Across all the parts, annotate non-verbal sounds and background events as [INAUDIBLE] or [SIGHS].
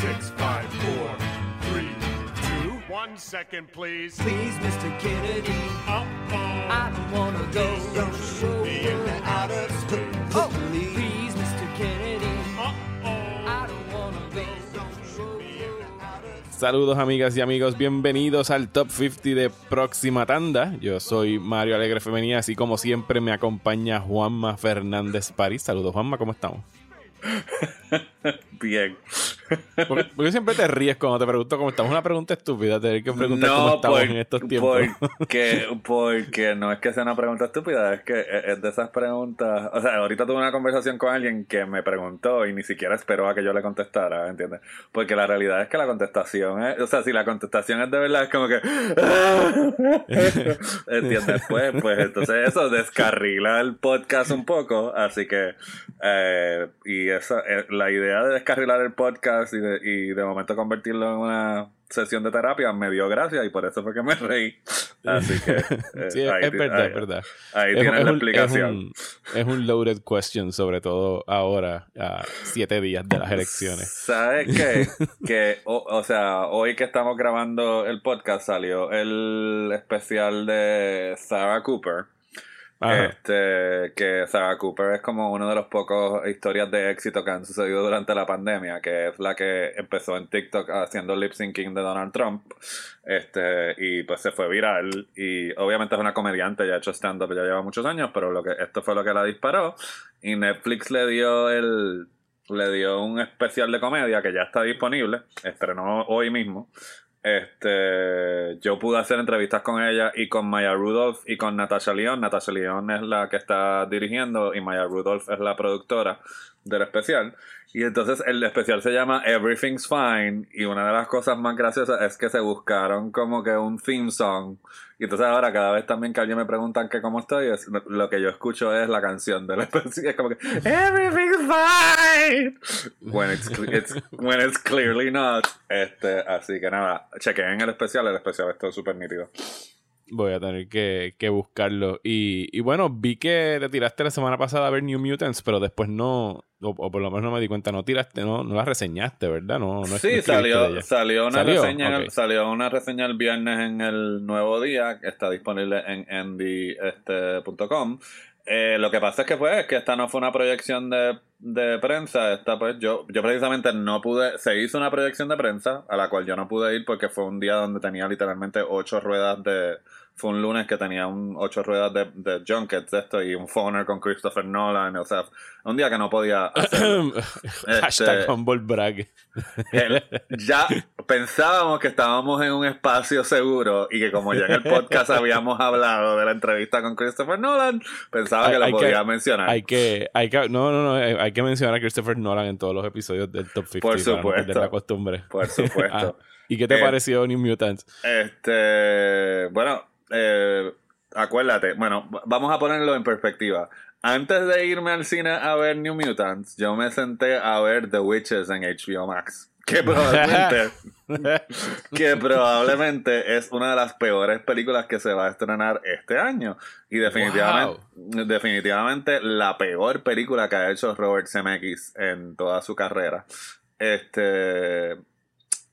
six, five, four, three, two, one second, please. Please, Mr. Kennedy, Uh-oh. I don't wanna go. Don't shoot me into outer space. Oh, please, Mr. Kennedy, Uh-oh. I don't wanna go. Saludos amigas y amigos, bienvenidos al Top 50 de Próxima Tanda. Yo soy Mario Alegre Femenía, así como siempre me acompaña Juanma Fernández París. Saludos Juanma, ¿cómo estamos? [LAUGHS] Bien. ¿Por por qué siempre te ríes cuando te pregunto cómo estamos? Una pregunta estúpida, tener que preguntar cómo estamos en estos tiempos. Porque, porque no es que sea una pregunta estúpida, es que es de esas preguntas. O sea, ahorita tuve una conversación con alguien que me preguntó y ni siquiera esperó a que yo le contestara, ¿entiendes? Porque la realidad es que la contestación es. O sea, si la contestación es de verdad, es como que. [LAUGHS] ¿Entiendes? Pues, pues entonces eso descarrila el podcast un poco, así que. eh, y esa, eh, la idea de descarrilar el podcast y de, y de momento convertirlo en una sesión de terapia me dio gracia y por eso fue que me reí. Así que. [LAUGHS] eh, Sí, es, ahí es verdad, ahí- es verdad. Ahí Es- tienes es la un- explicación. Es un, es un loaded question, sobre todo ahora, a siete días de las elecciones. ¿Sabes qué? [LAUGHS] que, o, o sea, hoy que estamos grabando el podcast salió el especial de Sarah Cooper. Este, que Sarah Cooper es como uno de los pocos historias de éxito que han sucedido durante la pandemia, que es la que empezó en TikTok haciendo lip syncing de Donald Trump. Este, y pues se fue viral. Y obviamente es una comediante, ya ha hecho stand-up, ya lleva muchos años, pero lo que, esto fue lo que la disparó. Y Netflix le dio el, le dio un especial de comedia que ya está disponible, estrenó hoy mismo. Este, yo pude hacer entrevistas con ella y con Maya Rudolph y con Natasha León. Natasha León es la que está dirigiendo y Maya Rudolph es la productora del especial. Y entonces el especial se llama Everything's Fine y una de las cosas más graciosas es que se buscaron como que un theme song. Y entonces ahora cada vez también que alguien me preguntan que cómo estoy, es, lo que yo escucho es la canción del [LAUGHS] especial. Es como que Everything's Fine. When it's, it's- when it's clearly not. Este, así que nada, chequeen el especial, el especial está súper nítido. Voy a tener que, que buscarlo. Y, y bueno, vi que te tiraste la semana pasada a ver New Mutants, pero después no, o, o por lo menos no me di cuenta, no tiraste, no, no la reseñaste, ¿verdad? No, Sí, salió, salió una ¿Salió? reseña, salió una reseña el viernes en el nuevo día, que está disponible en endy.com. Eh, lo que pasa es que pues, que esta no fue una proyección de, de prensa, esta pues yo, yo precisamente no pude, se hizo una proyección de prensa a la cual yo no pude ir porque fue un día donde tenía literalmente ocho ruedas de, fue un lunes que tenía un ocho ruedas de, de junkets de esto y un phoner con Christopher Nolan, o sea, un día que no podía hacer. [COUGHS] Hashtag Este- humble brag. El- ya pensábamos que estábamos en un espacio seguro y que como ya en el podcast habíamos hablado de la entrevista con Christopher Nolan, pensaba que lo hay que- podía mencionar. Hay que, hay que, no, no, no, eh, hay que mencionar a Christopher Nolan en todos los episodios del Top 50 Por no supuesto. perder la costumbre. Por [LAUGHS] supuesto. Ah, ¿Y qué te Eh, pareció New Mutants? Este, bueno, eh, acuérdate, bueno, vamos a ponerlo en perspectiva. Antes de irme al cine a ver New Mutants, yo me senté a ver The Witches en HBO Max. Que [LAUGHS] probablemente, que probablemente es una de las peores películas que se va a estrenar este año. Y definitivamente, definitivamente la peor película que ha hecho Robert Zemeckis en toda su carrera. Este,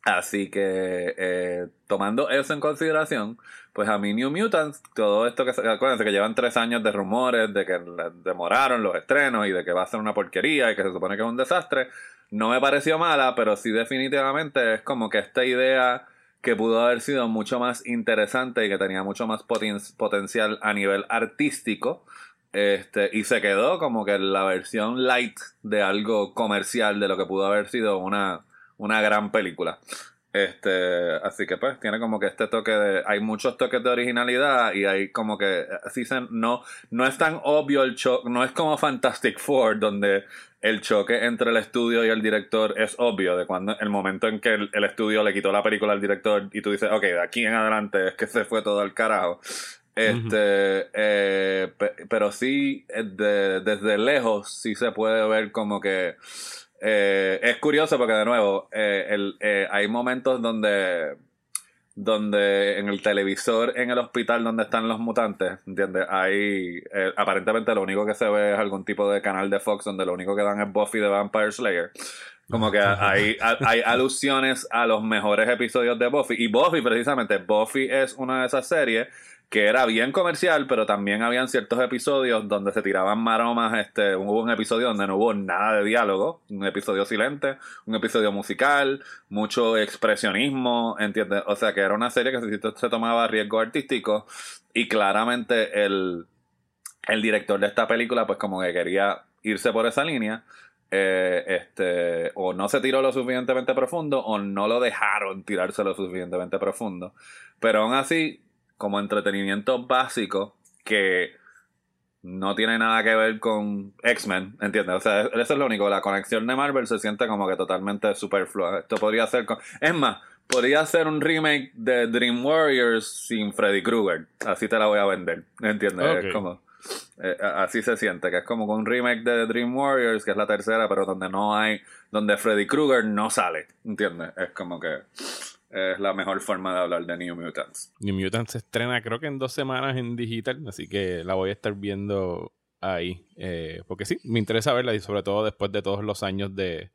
Así que, eh, tomando eso en consideración, pues a mí New Mutants, todo esto que se, acuérdense que llevan tres años de rumores de que demoraron los estrenos y de que va a ser una porquería y que se supone que es un desastre, no me pareció mala, pero sí definitivamente es como que esta idea que pudo haber sido mucho más interesante y que tenía mucho más poten- potencial a nivel artístico, este, y se quedó como que la versión light de algo comercial de lo que pudo haber sido una, una gran película. Este, así que pues tiene como que este toque de, hay muchos toques de originalidad y hay como que, así se, no, no es tan obvio el choque, no es como Fantastic Four donde el choque entre el estudio y el director es obvio, de cuando el momento en que el, el estudio le quitó la película al director y tú dices, ok, de aquí en adelante es que se fue todo al carajo. Este, eh, pe- pero sí, eh, de- desde lejos sí se puede ver como que eh, es curioso porque de nuevo eh, el, eh, hay momentos donde donde en el televisor en el hospital donde están los mutantes, ¿entiendes? Hay eh, aparentemente lo único que se ve es algún tipo de canal de Fox donde lo único que dan es Buffy the Vampire Slayer. Como que hay, hay alusiones a los mejores episodios de Buffy. Y Buffy, precisamente, Buffy es una de esas series que era bien comercial, pero también habían ciertos episodios donde se tiraban maromas. Este, hubo un episodio donde no hubo nada de diálogo, un episodio silente, un episodio musical, mucho expresionismo, ¿entiendes? O sea que era una serie que se, tomaba riesgo artístico y claramente el, el director de esta película pues como que quería irse por esa línea. Eh, este, o no se tiró lo suficientemente profundo o no lo dejaron tirarse lo suficientemente profundo. Pero aún así, como entretenimiento básico que no tiene nada que ver con X-Men, ¿entiendes? O sea, eso es lo único. La conexión de Marvel se siente como que totalmente superflua. Esto podría ser. Con... Es más, podría ser un remake de Dream Warriors sin Freddy Krueger. Así te la voy a vender, ¿entiendes? Es como. Eh, así se siente, que es como un remake de Dream Warriors, que es la tercera, pero donde no hay, donde Freddy Krueger no sale, ¿entiendes? Es como que es la mejor forma de hablar de New Mutants. New Mutants se estrena creo que en dos semanas en digital, así que la voy a estar viendo ahí, eh, porque sí, me interesa verla y sobre todo después de todos los años de,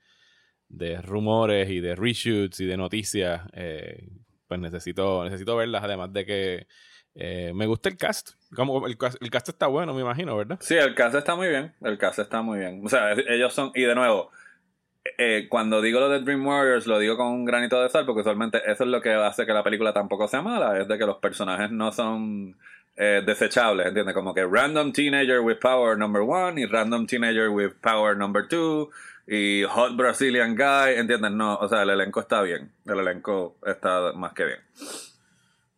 de rumores y de reshoots y de noticias, eh, pues necesito, necesito verlas, además de que eh, me gusta el cast. Como el, el, cast está bueno, me imagino, ¿verdad? Sí, el cast está muy bien. El cast está muy bien. O sea, ellos son. Y de nuevo, eh, cuando digo lo de Dream Warriors, lo digo con un granito de sal, porque usualmente eso es lo que hace que la película tampoco sea mala, es de que los personajes no son eh, desechables, ¿entiendes? Como que random teenager with power number one y random teenager with power number two y hot Brazilian guy, ¿entiendes? No, o sea, el elenco está bien, el elenco está más que bien.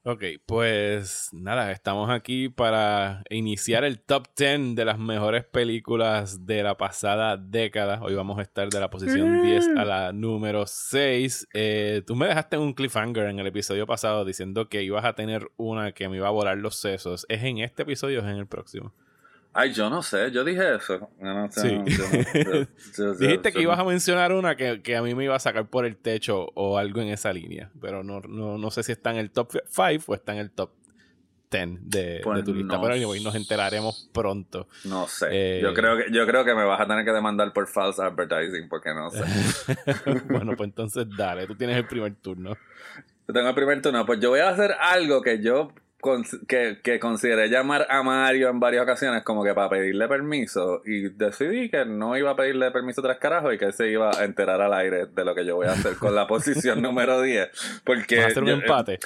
Ok, pues nada, estamos aquí para iniciar el top 10 de las mejores películas de la pasada década. Hoy vamos a estar de la posición 10 a la número 6. Eh, tú me dejaste un cliffhanger en el episodio pasado diciendo que ibas a tener una que me iba a volar los sesos. ¿Es en este episodio o es en el próximo? Ay, yo no sé, yo dije eso. sí. Dijiste que ibas a mencionar una que, a mí me iba a sacar por el techo o algo en esa línea, pero no, no, sé si está en el top 5 o está en el top 10 de, pues tu lista. pero nos enteraremos pronto. No sé. Eh, yo, creo que, yo creo que me vas a tener que demandar por false advertising porque no sé. [LAUGHS] bueno, pues entonces dale, tú tienes el primer turno. Yo tengo el primer turno. Pues yo voy a hacer algo que yo que, que consideré llamar a Mario en varias ocasiones como que para pedirle permiso y decidí que no iba a pedirle permiso tras carajo y que se iba a enterar al aire de lo que yo voy a hacer con la posición [LAUGHS] número 10 porque a hacer un empate.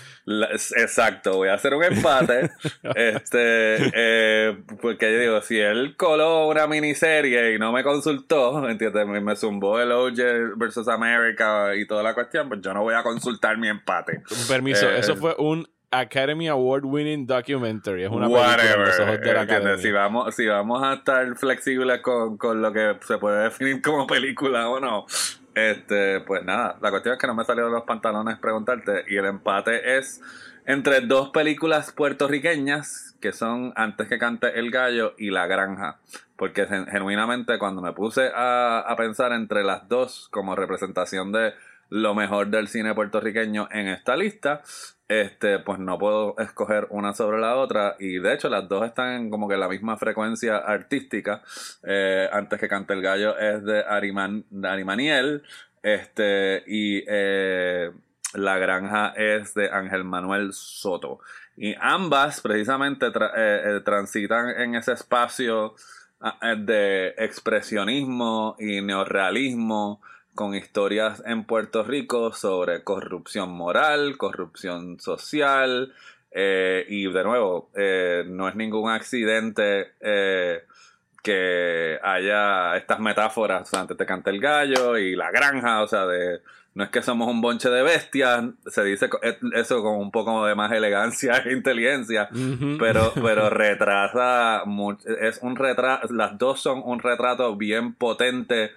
exacto voy a hacer un empate [LAUGHS] este eh, porque yo digo si él coló una miniserie y no me consultó entiendes me, me zumbó el OJ versus America y toda la cuestión pues yo no voy a consultar mi empate. Permiso eso eh, fue un Academy Award winning documentary. Es una película de la Academia. Si vamos, si vamos a estar flexibles con, con, lo que se puede definir como película o no. Este, pues nada, la cuestión es que no me salió de los pantalones preguntarte. Y el empate es entre dos películas puertorriqueñas que son Antes que cante el gallo y La Granja. Porque genuinamente cuando me puse a, a pensar entre las dos como representación de lo mejor del cine puertorriqueño en esta lista, este, pues no puedo escoger una sobre la otra. Y de hecho, las dos están en como que la misma frecuencia artística. Eh, antes que cante el gallo es de, Ariman, Arimaniel. Este, y eh, La Granja es de Ángel Manuel Soto. Y ambas precisamente eh, transitan en ese espacio ah, de expresionismo y neorrealismo con historias en Puerto Rico sobre corrupción moral, corrupción social, eh, y de nuevo, eh, no es ningún accidente eh, que haya estas metáforas, antes te canta el gallo y la granja, o sea, de no es que somos un bonche de bestias, se dice eso con un poco de más elegancia e inteligencia, pero, [LAUGHS] pero retrata, es un retrato, las dos son un retrato bien potente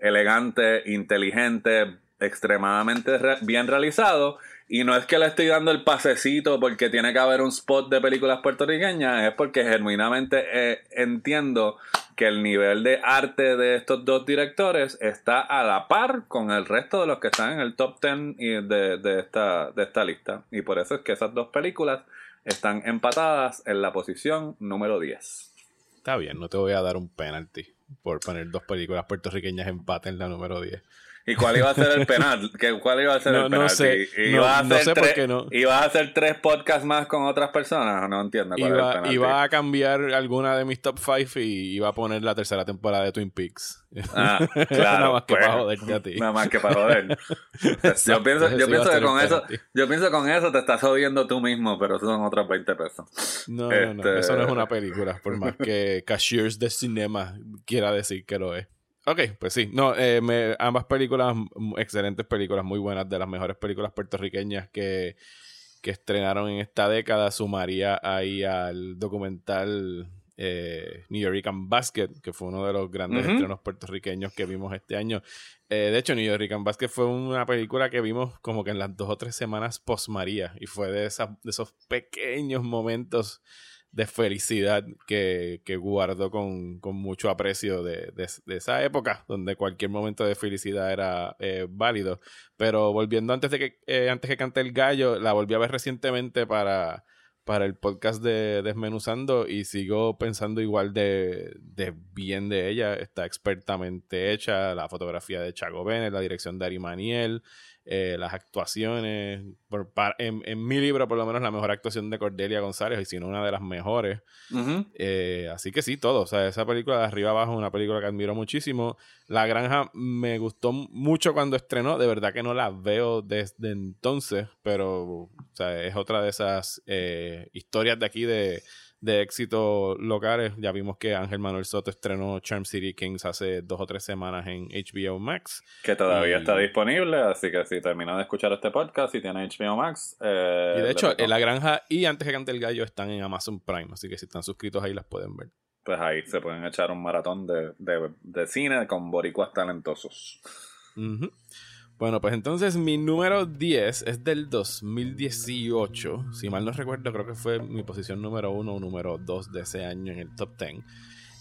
elegante, inteligente, extremadamente bien realizado. Y no es que le estoy dando el pasecito porque tiene que haber un spot de películas puertorriqueñas, es porque genuinamente eh, entiendo que el nivel de arte de estos dos directores está a la par con el resto de los que están en el top 10 de, de, esta, de esta lista. Y por eso es que esas dos películas están empatadas en la posición número 10. Está bien, no te voy a dar un penalty por poner dos películas puertorriqueñas empate en la número 10. ¿Y cuál iba a ser el [LAUGHS] penal? ¿Qué- ¿Cuál iba a ser No- el no penalti? sé. ¿Y No- ibas a no por qué no. ¿Ibas a hacer tres podcasts más con otras personas? No entiendo cuál es el Iba, a cambiar alguna de mis top 5 y iba a poner la tercera temporada de Twin Peaks. Ah, [LAUGHS] claro. Nada más que pues, para joderte a ti. Nada más que para joder. [LAUGHS] yo Exacto, pienso, ese yo pienso que con eso, yo pienso con eso te estás jodiendo tú mismo, pero son otros 20 pesos. No, no, no. Este- Eso no es una película, por más que Cashiers de Cinema quiera decir que lo es. Ok, pues sí. No, eh, me- ambas películas, excelentes películas, muy buenas, de las mejores películas puertorriqueñas que, que estrenaron en esta década. Sumaría ahí al documental eh, New Yorkan Basket, que fue uno de los grandes estrenos puertorriqueños que vimos este año. Eh, de hecho, New Yorkan Basket fue una película que vimos como que en las dos o tres semanas post María y fue de, esas, de esos pequeños momentos de felicidad que, que guardo con, con mucho aprecio de, de- esa época, donde cualquier momento de felicidad era eh, válido. Pero volviendo antes de que eh, antes que cante el gallo, la volví a ver recientemente para, para el podcast de Desmenuzando y sigo pensando igual de, de bien de ella. Está expertamente hecha, la fotografía de Chago Bennett, la dirección de Ari Maniel, eh, las actuaciones. Por, en, en mi libro, por lo menos, la mejor actuación de Cordelia González, y si no una de las mejores. Eh, así que sí, todo. O sea, esa película de arriba abajo es una película que admiro muchísimo. La Granja me gustó mucho cuando estrenó. De verdad que no la veo desde entonces, pero o sea, es otra de esas eh, historias de aquí de, de éxito locales. Ya vimos que Ángel Manuel Soto estrenó Charm City Kings hace dos o tres semanas en HBO Max. Que todavía Y- está disponible, así que si terminas de escuchar este podcast y tiene HBO Max. eh, y de hecho, recomiendo. La Granja y Antes que cante el gallo están en Amazon Prime. Así que si están suscritos ahí las pueden ver. pues ahí se pueden echar un maratón de, de, de cine con boricuas talentosos. Ujú. Bueno, pues entonces mi número 10 es del 2018. Si mal no recuerdo, creo que fue mi posición número 1 o número 2 de ese año en el top 10.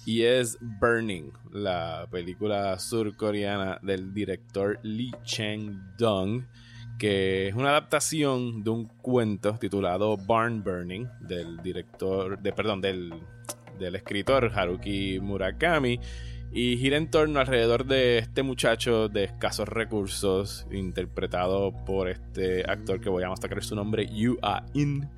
Y es Burning, la película surcoreana del director Lee Chang-dong, que es una adaptación de un cuento titulado Barn Burning del director, de, perdón, del, del escritor Haruki Murakami y gira en torno alrededor de este muchacho de escasos recursos, interpretado por este actor que voy a sacar su nombre, Yu A-in,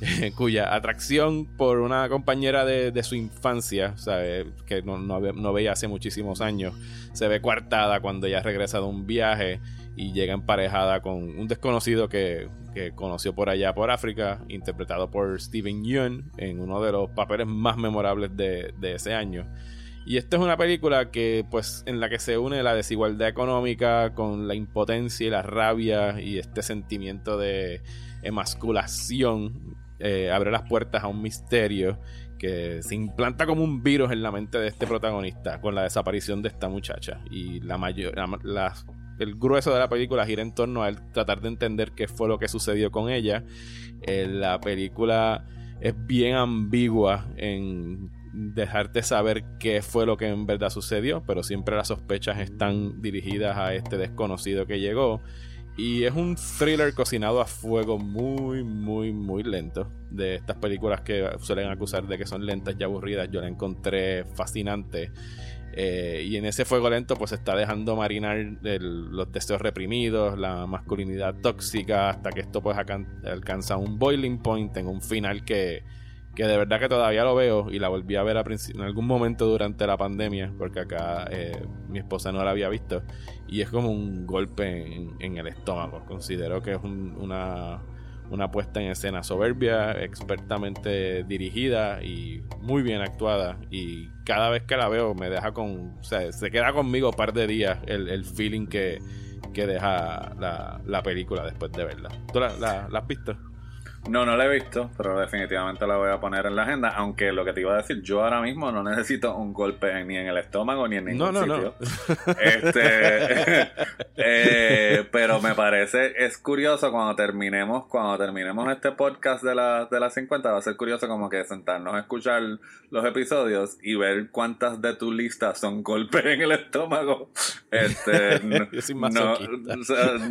[LAUGHS] cuya atracción por una compañera de, su infancia, ¿sabe? que no, no, ve- no veía hace muchísimos años, se ve coartada cuando ella regresa de un viaje y llega emparejada con un desconocido que, que conoció por allá por África, interpretado por Steven Yeun en uno de los papeles más memorables de, de ese año. Y esta es una película que, pues, en la que se une la desigualdad económica con la impotencia y la rabia y este sentimiento de emasculación. eh, abre las puertas a un misterio que se implanta como un virus en la mente de este protagonista con la desaparición de esta muchacha. Y la mayor, la- el grueso de la película gira en torno a él tratar de entender qué fue lo que sucedió con ella. Eh, la película es bien ambigua en dejarte saber qué fue lo que en verdad sucedió, pero siempre las sospechas están dirigidas a este desconocido que llegó. Y es un thriller cocinado a fuego muy, muy, muy lento. De estas películas que suelen acusar de que son lentas y aburridas, yo la encontré fascinante. Eh, y en ese fuego lento pues está dejando marinar los deseos reprimidos, la masculinidad tóxica, hasta que esto pues alcanza un boiling point en un final que, que de verdad que todavía lo veo y la volví a ver a en algún momento durante la pandemia, porque acá eh, mi esposa no la había visto, y es como un golpe en, el estómago. Considero que es un- una, una puesta en escena soberbia, expertamente dirigida y muy bien actuada, y cada vez que la veo me deja con, se queda conmigo un par de días el, el feeling que, que deja la, la película después de verla. ¿Tú la, la- la has visto? No, no la he visto, pero definitivamente la voy a poner en la agenda. Aunque lo que te iba a decir, yo ahora mismo no necesito un golpe ni en el estómago ni en ningún No, no, sitio. no. Este, [LAUGHS] eh, pero me parece, es curioso cuando terminemos, cuando terminemos este podcast de, la, de las 50, va a ser curioso como que sentarnos a escuchar los episodios y ver cuántas de tu lista son golpes en el estómago. Este, no, [LAUGHS] Yo soy no,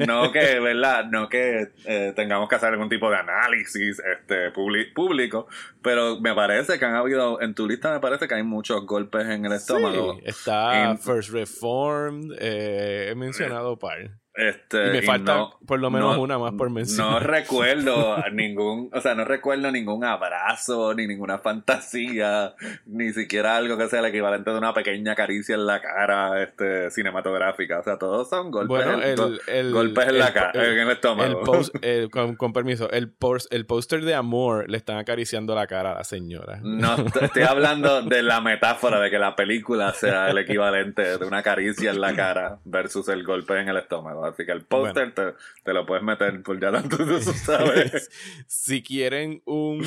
no que, ¿verdad? No que eh, tengamos que hacer algún tipo de análisis análisis este, público, pero me parece que han habido, en tu lista me parece que hay muchos golpes en el estómago. Sí, está En- First Reformed, eh, he mencionado par. Este, Y me falta no- por lo menos no- una más por mencionar. No [LAUGHS] recuerdo ningún, o sea, no recuerdo ningún abrazo, ni ninguna fantasía, ni siquiera algo que sea el equivalente de una pequeña caricia en la cara este, cinematográfica. O sea, todos son golpes, Bueno, en, el, el- en la el- cara, el- en el estómago. el post- [LAUGHS] el- con, con permiso, el, post- el póster de amor le están acariciando la cara a la señora. No, [LAUGHS] estoy hablando de la metáfora de que la película sea el equivalente de una caricia en la cara versus el golpe en el estómago. Así que el póster te, te lo puedes meter por ya tanto tú [LAUGHS] sabes. si quieren un,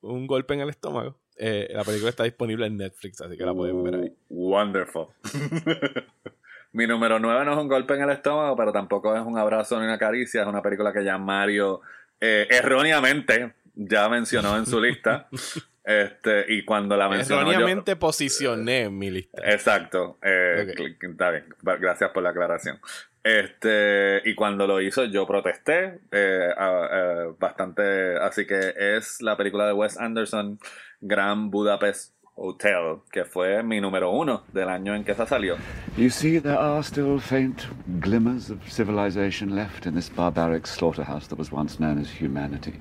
un golpe en el estómago, eh, la película está disponible en Netflix, así que la pueden ver ahí. Wonderful. [LAUGHS] Mi número 9 no es un golpe en el estómago, pero tampoco es un abrazo ni una caricia. Es una película que ya Mario eh, erróneamente ya mencionó en su lista. [LAUGHS] Este, y cuando la mencionó. yo- Erróneamente posicioné en mi lista. Exacto. eh, Ok. cl- Está bien. Gracias por la aclaración. Este, y cuando lo hizo, yo protesté eh, a- eh, bastante. Así que es la película de Wes Anderson, Gran Budapest Hotel, que fue mi número uno del año en que esa salió. You see, there are still faint glimmers of civilization left in this barbaric slaughterhouse that was once known as humanity.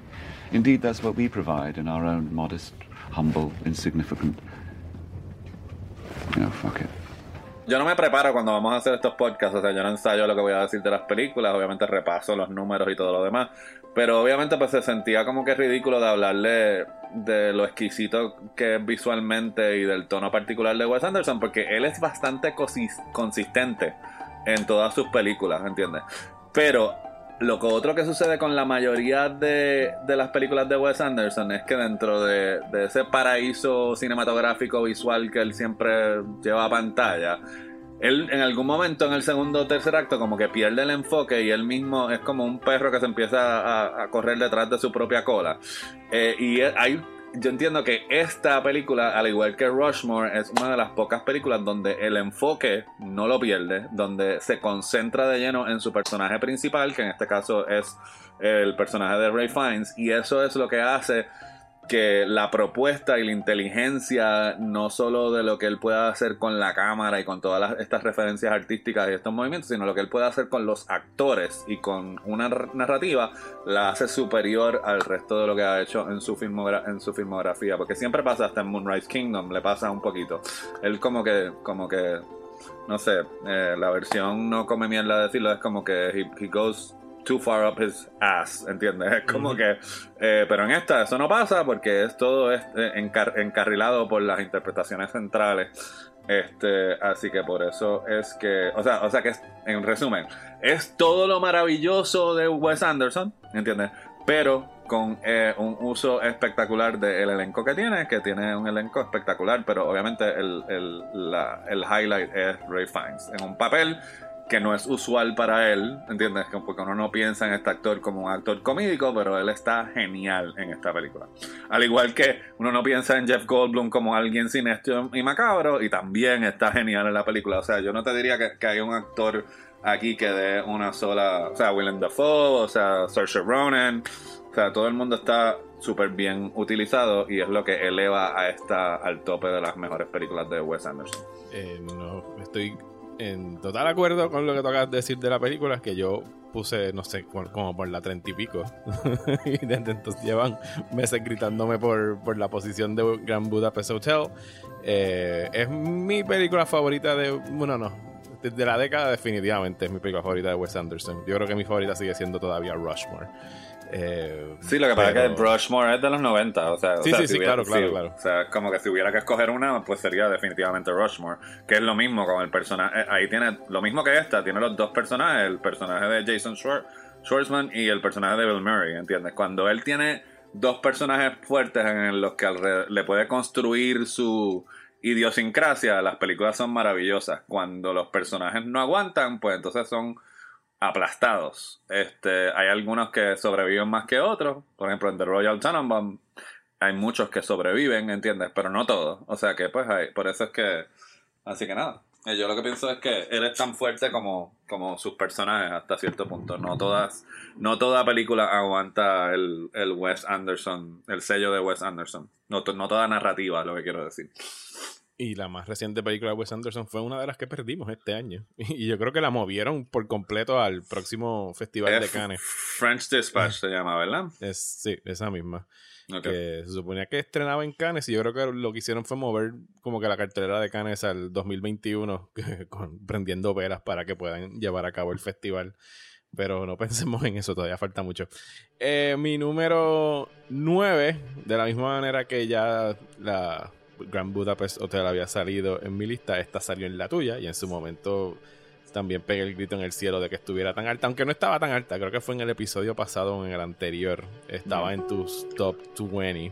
Indeed, that's what we provide in our own modest, humble, insignificant. You fuck it. Yo no me preparo cuando vamos a hacer estos podcasts, o sea, yo no ensayo lo que voy a decir de las películas, obviamente repaso los números y todo lo demás, pero obviamente pues se sentía como que ridículo de hablarle de lo exquisito que es visualmente y del tono particular de Wes Anderson, porque él es bastante consistente en todas sus películas, ¿entiendes? Pero lo que otro que sucede con la mayoría de, de las películas de Wes Anderson es que dentro de, ese paraíso cinematográfico visual que él siempre lleva a pantalla, él en algún momento en el segundo o tercer acto como que pierde el enfoque y él mismo es como un perro que se empieza a, correr detrás de su propia cola. Eh, y hay, yo entiendo que esta película, al igual que Rushmore, es una de las pocas películas donde el enfoque no lo pierde, donde se concentra de lleno en su personaje principal, que en este caso es el personaje de Ray Fiennes, y eso es lo que hace que la propuesta y la inteligencia, no solo de lo que él pueda hacer con la cámara y con todas las- estas referencias artísticas y estos movimientos, sino lo que él puede hacer con los actores y con una narrativa, la hace superior al resto de lo que ha hecho en su, filmogra- en su filmografía. Porque siempre pasa, hasta en Moonrise Kingdom, le pasa un poquito. Él como que, como que, no sé, eh, la versión no come mierda de decirlo, es como que he, he goes too far up his ass, ¿entiendes? [LAUGHS] Es como que, eh, pero en esta eso no pasa porque es todo es, eh, encar- encarrilado por las interpretaciones centrales. Este, así que por eso es que, o sea, o sea que es- en resumen, es todo lo maravilloso de Wes Anderson, ¿entiendes? Pero con eh, un uso espectacular del elenco que tiene, que tiene un elenco espectacular, pero obviamente el, el, la- el highlight es Ray Fiennes, en un papel que no es usual para él, ¿entiendes? Que- Porque uno no piensa en este actor como un actor comídico, pero él está genial en esta película. Al igual que uno no piensa en Jeff Goldblum como alguien siniestro y macabro, y también está genial en la película. O sea, yo no te diría que, que hay un actor aquí que dé una sola, o sea, Willem Dafoe, o sea, Saoirse Ronan, o sea, todo el mundo está súper bien utilizado y es lo que eleva a esta al tope de las mejores películas de Wes Anderson. Eh, no, estoy en total acuerdo con lo que tocas de decir de la película, que yo puse, no sé, como por la treinta y pico. [LAUGHS] y desde entonces llevan meses gritándome por, por la posición de Grand Budapest Hotel. Eh, es mi película favorita de. Bueno, no. De la década, definitivamente es mi película favorita de Wes Anderson. Yo creo que mi favorita sigue siendo todavía Rushmore. Eh, Sí, lo que pasa pero- es que Rushmore es de los 90, o sea, o Sí, sea, sí, si sí, hubiera- claro, claro, claro. O sea, como que si hubiera que escoger una, pues sería definitivamente Rushmore, que es lo mismo con el personaje, eh, ahí tiene lo mismo que esta, tiene los dos personajes, el personaje de Jason Schwar- Schwartzman y el personaje de Bill Murray, ¿entiendes? Cuando él tiene dos personajes fuertes en los que le puede construir su idiosincrasia, las películas son maravillosas. Cuando los personajes no aguantan, pues entonces son aplastados. Este, hay algunos que sobreviven más que otros. Por ejemplo, en The Royal Tenenbaum hay muchos que sobreviven, ¿entiendes? Pero no todos. O sea que, pues, hay, por eso es que... Así que nada. Eh, Yo lo que pienso es que él es tan fuerte como, como sus personajes hasta cierto punto. No todas, no toda película aguanta el, el Wes Anderson, el sello de Wes Anderson. No, no toda narrativa, lo que quiero decir. Y la más reciente película de Wes Anderson fue una de las que perdimos este año. [LAUGHS] Y yo creo que la movieron por completo al próximo Festival de Es Cannes. French Dispatch se llama, ¿verdad? Es, sí, esa misma. Que se suponía que estrenaba en Cannes y yo creo que lo que hicieron fue mover como que la cartelera de Cannes al 2021 [LAUGHS] con, prendiendo velas para que puedan llevar a cabo el festival. Pero no pensemos en eso, todavía falta mucho. Eh, mi número 9, de la misma manera que ya la Grand Budapest Hotel había salido en mi lista, esta salió en la tuya y en su momento también pegué el grito en el cielo de que estuviera tan alta, aunque no estaba tan alta, creo que fue en el episodio pasado o en el anterior, estaba en tus top 20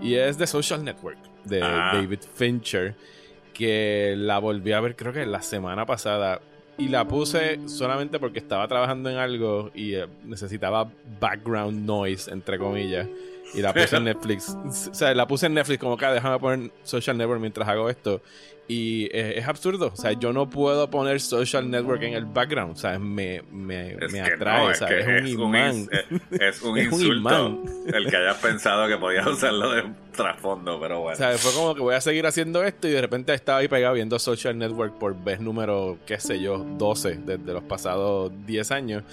y es The Social Network de Ah. David Fincher que la volví a ver creo que la semana pasada y la puse solamente porque estaba trabajando en algo y eh, necesitaba background noise entre comillas y la puse en Netflix o sea la puse en Netflix como que "Ah, déjame poner Social Network mientras hago esto y eh, es absurdo o sea yo no puedo poner Social Network en el background o sea me, me, Es me atrae no, o es, sea, que es un imán es, es un [LAUGHS] Es un insulto imán. el que hayas pensado que podías usarlo de trasfondo, pero bueno. O sea, fue como que voy a seguir haciendo esto y de repente estaba ahí pegado viendo Social Network por vez número, qué sé yo, 12 desde los pasados 10 años.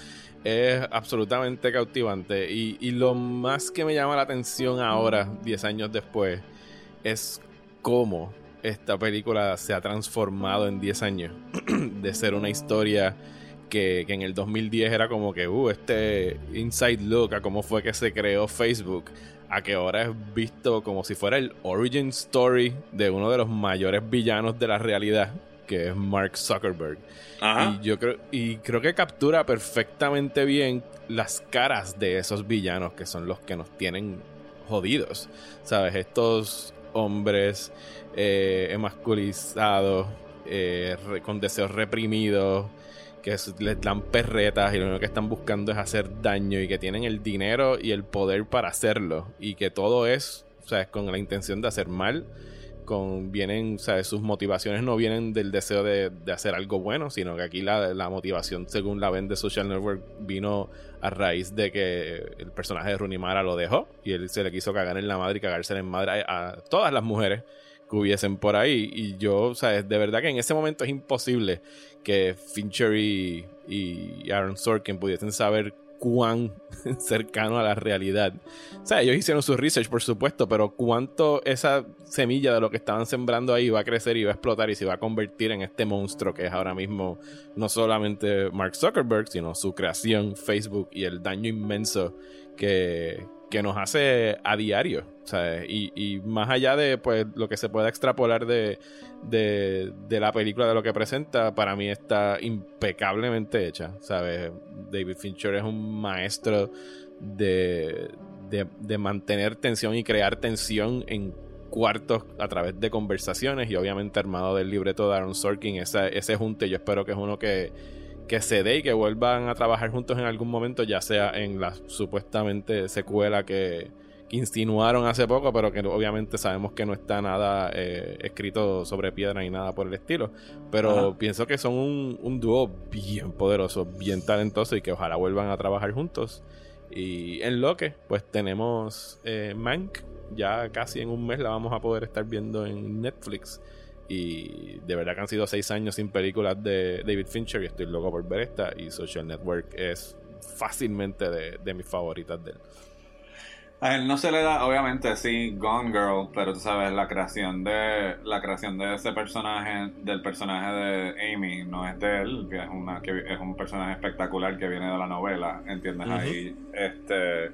Es absolutamente cautivante. Y, y lo más que me llama la atención ahora, 10 años después, es cómo esta película se ha transformado en 10 años. [CLEARS THROAT] de ser una historia que, que en el 2010 era como que, uh, este inside look a cómo fue que se creó Facebook, a que ahora es visto como si fuera el origin story de uno de los mayores villanos de la realidad, que es Mark Zuckerberg. Ajá. Y yo creo, y creo que captura perfectamente bien las caras de esos villanos que son los que nos tienen jodidos. ¿Sabes? Estos hombres eh, emasculizados, eh, con deseos reprimidos, que les dan perretas y lo único que están buscando es hacer daño y que tienen el dinero y el poder para hacerlo. Y que todo es, ¿sabes? Con la intención de hacer mal con vienen, sea, sus motivaciones no vienen del deseo de, de hacer algo bueno, sino que aquí la, la motivación, según la ven de Social Network, vino a raíz de que el personaje de Rooney Mara lo dejó y él se le quiso cagar en la madre y cagarse en madre a, a todas las mujeres que hubiesen por ahí. Y yo, sea, de verdad que en ese momento es imposible que Fincher y, y Aaron Sorkin pudiesen saber cuán [LAUGHS] cercano a la realidad. O sea, ellos hicieron su research, por supuesto, pero cuánto esa semilla de lo que estaban sembrando ahí va a crecer y va a explotar y se va a convertir en este monstruo que es ahora mismo no solamente Mark Zuckerberg, sino su creación, Facebook y el daño inmenso que, que nos hace a diario. Sea, y, y más allá de pues lo que se pueda extrapolar de, de, la película, de lo que presenta, para mí está impecablemente hecha. ¿Sabes? David Fincher es un maestro de, de, de mantener tensión y crear tensión en cuartos a través de conversaciones y obviamente armado del libreto de Aaron Sorkin, esa, ese junte yo espero que es uno que, que se dé y que vuelvan a trabajar juntos en algún momento, ya sea en la supuestamente secuela que, que insinuaron hace poco, pero que obviamente sabemos que no está nada eh, escrito sobre piedra ni nada por el estilo. Pero Ajá. pienso que son un, un dúo bien poderoso, bien talentoso y que ojalá vuelvan a trabajar juntos. Y en lo que, pues tenemos eh, Mank, ya casi en un mes la vamos a poder estar viendo en Netflix. Y de verdad que han sido seis años sin películas de David Fincher y estoy loco por ver esta. Y Social Network es fácilmente de, de mis favoritas de él. A él no se le da, obviamente, sí, Gone Girl, pero tú sabes, la creación de la creación de ese personaje, del personaje de Amy, no es de él, que es una que es un personaje espectacular que viene de la novela, ¿entiendes? Ahí, este,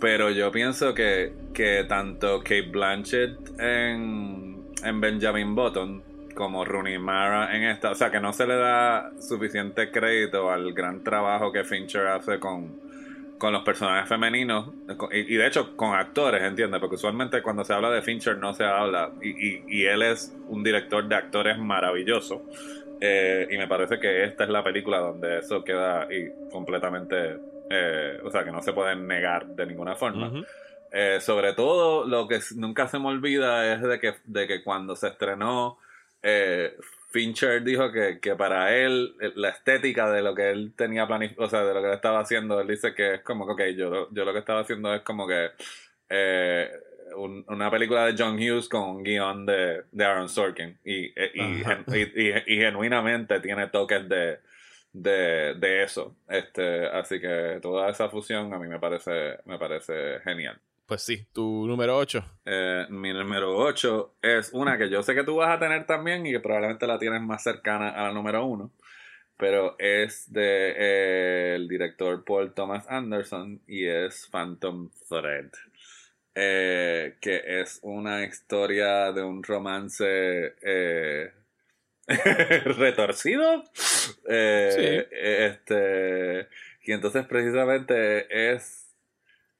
pero yo pienso que, que tanto Kate Blanchett en, en Benjamin Button como Rooney Mara en esta, o sea, que no se le da suficiente crédito al gran trabajo que Fincher hace con con los personajes femeninos y, de hecho con actores, ¿entiendes? Porque usualmente cuando se habla de Fincher no se habla y, y- y él es un director de actores maravilloso Eh, y me parece que esta es la película donde eso queda y completamente, eh, o sea, que no se puede negar de ninguna forma. Eh, sobre todo, lo que nunca se me olvida es de que, de que cuando se estrenó, eh, Fincher dijo que, que para él eh, la estética de lo que él tenía planificado, o sea, de lo que él estaba haciendo, él dice que es como que, ok, yo, lo- yo lo que estaba haciendo es como que eh, un- una película de John Hughes con un guion de, de Aaron Sorkin y, eh, y- y- y genuinamente tiene toques de, de, de eso. Este, así que toda esa fusión a mí me parece, me parece genial. Pues sí, tu número 8. Eh, mi número 8 es una que yo sé que tú vas a tener también y que probablemente la tienes más cercana a la número 1, pero es de eh, el director Paul Thomas Anderson y es Phantom Thread, eh, que es una historia de un romance eh, [LAUGHS] retorcido. Eh, Este, y entonces precisamente es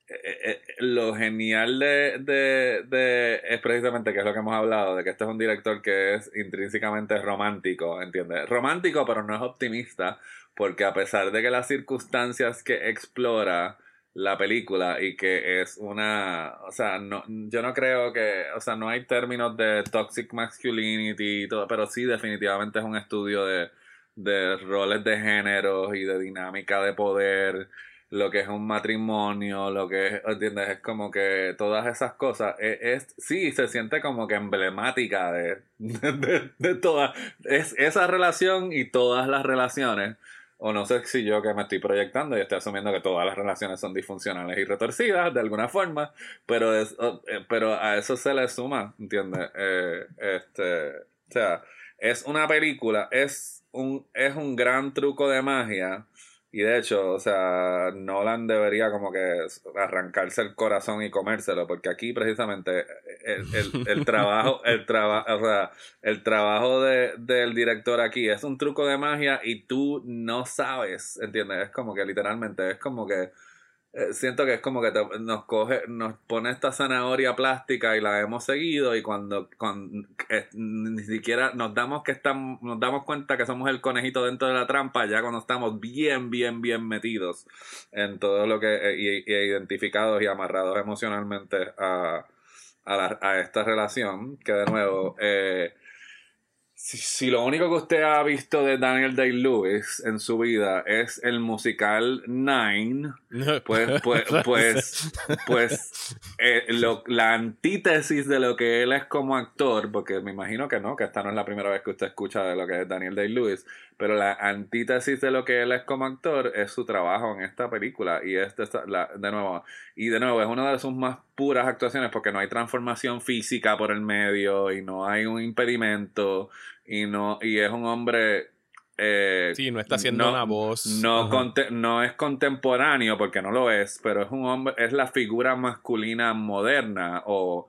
eh, eh, lo genial de, de, de- es precisamente que es lo que hemos hablado, de que este es un director que es intrínsecamente romántico, ¿entiendes? Romántico, pero no es optimista, porque a pesar de que las circunstancias que explora la película y que es una, o sea, no, yo no creo que, o sea, no hay términos de toxic masculinity y todo, pero sí definitivamente es un estudio de, de roles de género y de dinámica de poder lo que es un matrimonio, lo que es, ¿entiendes? Es como que todas esas cosas, es, es- sí, se siente como que emblemática de, de, de todas, es esa relación y todas las relaciones, o no sé si yo que me estoy proyectando y estoy asumiendo que todas las relaciones son disfuncionales y retorcidas de alguna forma, pero, es, eh, pero a eso se le suma, ¿entiendes? Eh, este, o sea, es una película, es un, es un gran truco de magia. Y de hecho, o sea, Nolan debería como que arrancarse el corazón y comérselo, porque aquí precisamente el, el- el trabajo, [LAUGHS] el trabajo, o sea, el trabajo de, del director aquí es un truco de magia y tú no sabes, ¿entiendes? Es como que literalmente, es como que siento que es como que nos coge, nos pone esta zanahoria plástica y la hemos seguido y cuando, eh, ni siquiera nos damos que estamos, nos damos cuenta que somos el conejito dentro de la trampa ya cuando estamos bien, bien, bien metidos en todo lo que eh, y, identificados y amarrados emocionalmente a, a, a esta relación que de nuevo eh, si, si lo único que usted ha visto de Daniel Day-Lewis en su vida es el musical Nine, [LAUGHS] pues, pues, pues, pues eh, lo- la antítesis de lo que él es como actor, porque me imagino que no, que esta no es la primera vez que usted escucha de lo que es Daniel Day-Lewis, pero la antítesis de lo que él es como actor es su trabajo en esta película y este la, de nuevo y de nuevo es una de sus más puras actuaciones porque no hay transformación física por el medio y no hay un impedimento y no y es un hombre eh, Sí, no está haciendo no- una voz. no, no es contemporáneo porque no lo es, pero es un hombre, es la figura masculina moderna o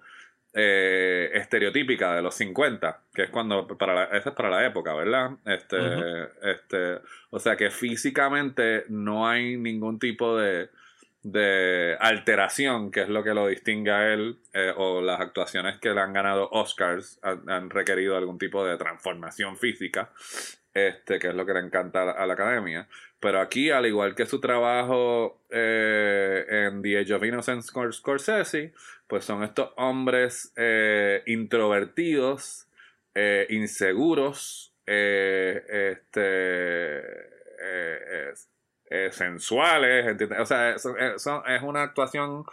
eh, estereotípica de los 50, que es cuando para la, esa es para la época, ¿verdad? Este, este, o sea que físicamente no hay ningún tipo de de alteración, que es lo que lo distingue a él, eh, o las actuaciones que le han ganado Oscars han, requerido algún tipo de transformación física, este, que es lo que le encanta a la, a la academia. Pero aquí, al igual que su trabajo eh, en The Age of Innocence con Scorsese, pues son estos hombres eh, introvertidos, eh, inseguros, eh, este, eh, es- eh, sensuales, ¿entiendes? O sea, es, es- son- es una actuación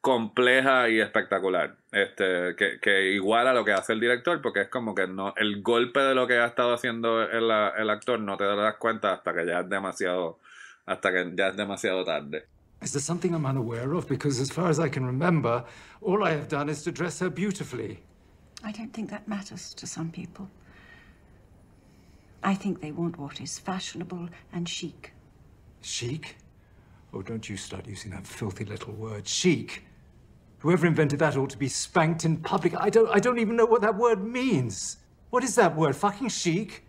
compleja y espectacular, este, que, que iguala lo que hace el director, porque es como que no, el golpe de lo que ha estado haciendo el, el actor no te das cuenta hasta que ya es demasiado, hasta que ya es demasiado tarde. Is there something I'm unaware of? Because as far as I can remember, all I have done is to dress her beautifully. I don't think that matters to some people. I think they want what is fashionable and chic. Chic? Oh, don't you start using that filthy little word, chic. Whoever invented that ought to be spanked in public. I don't, I don't even know what that word means. What is that word? Fucking chic?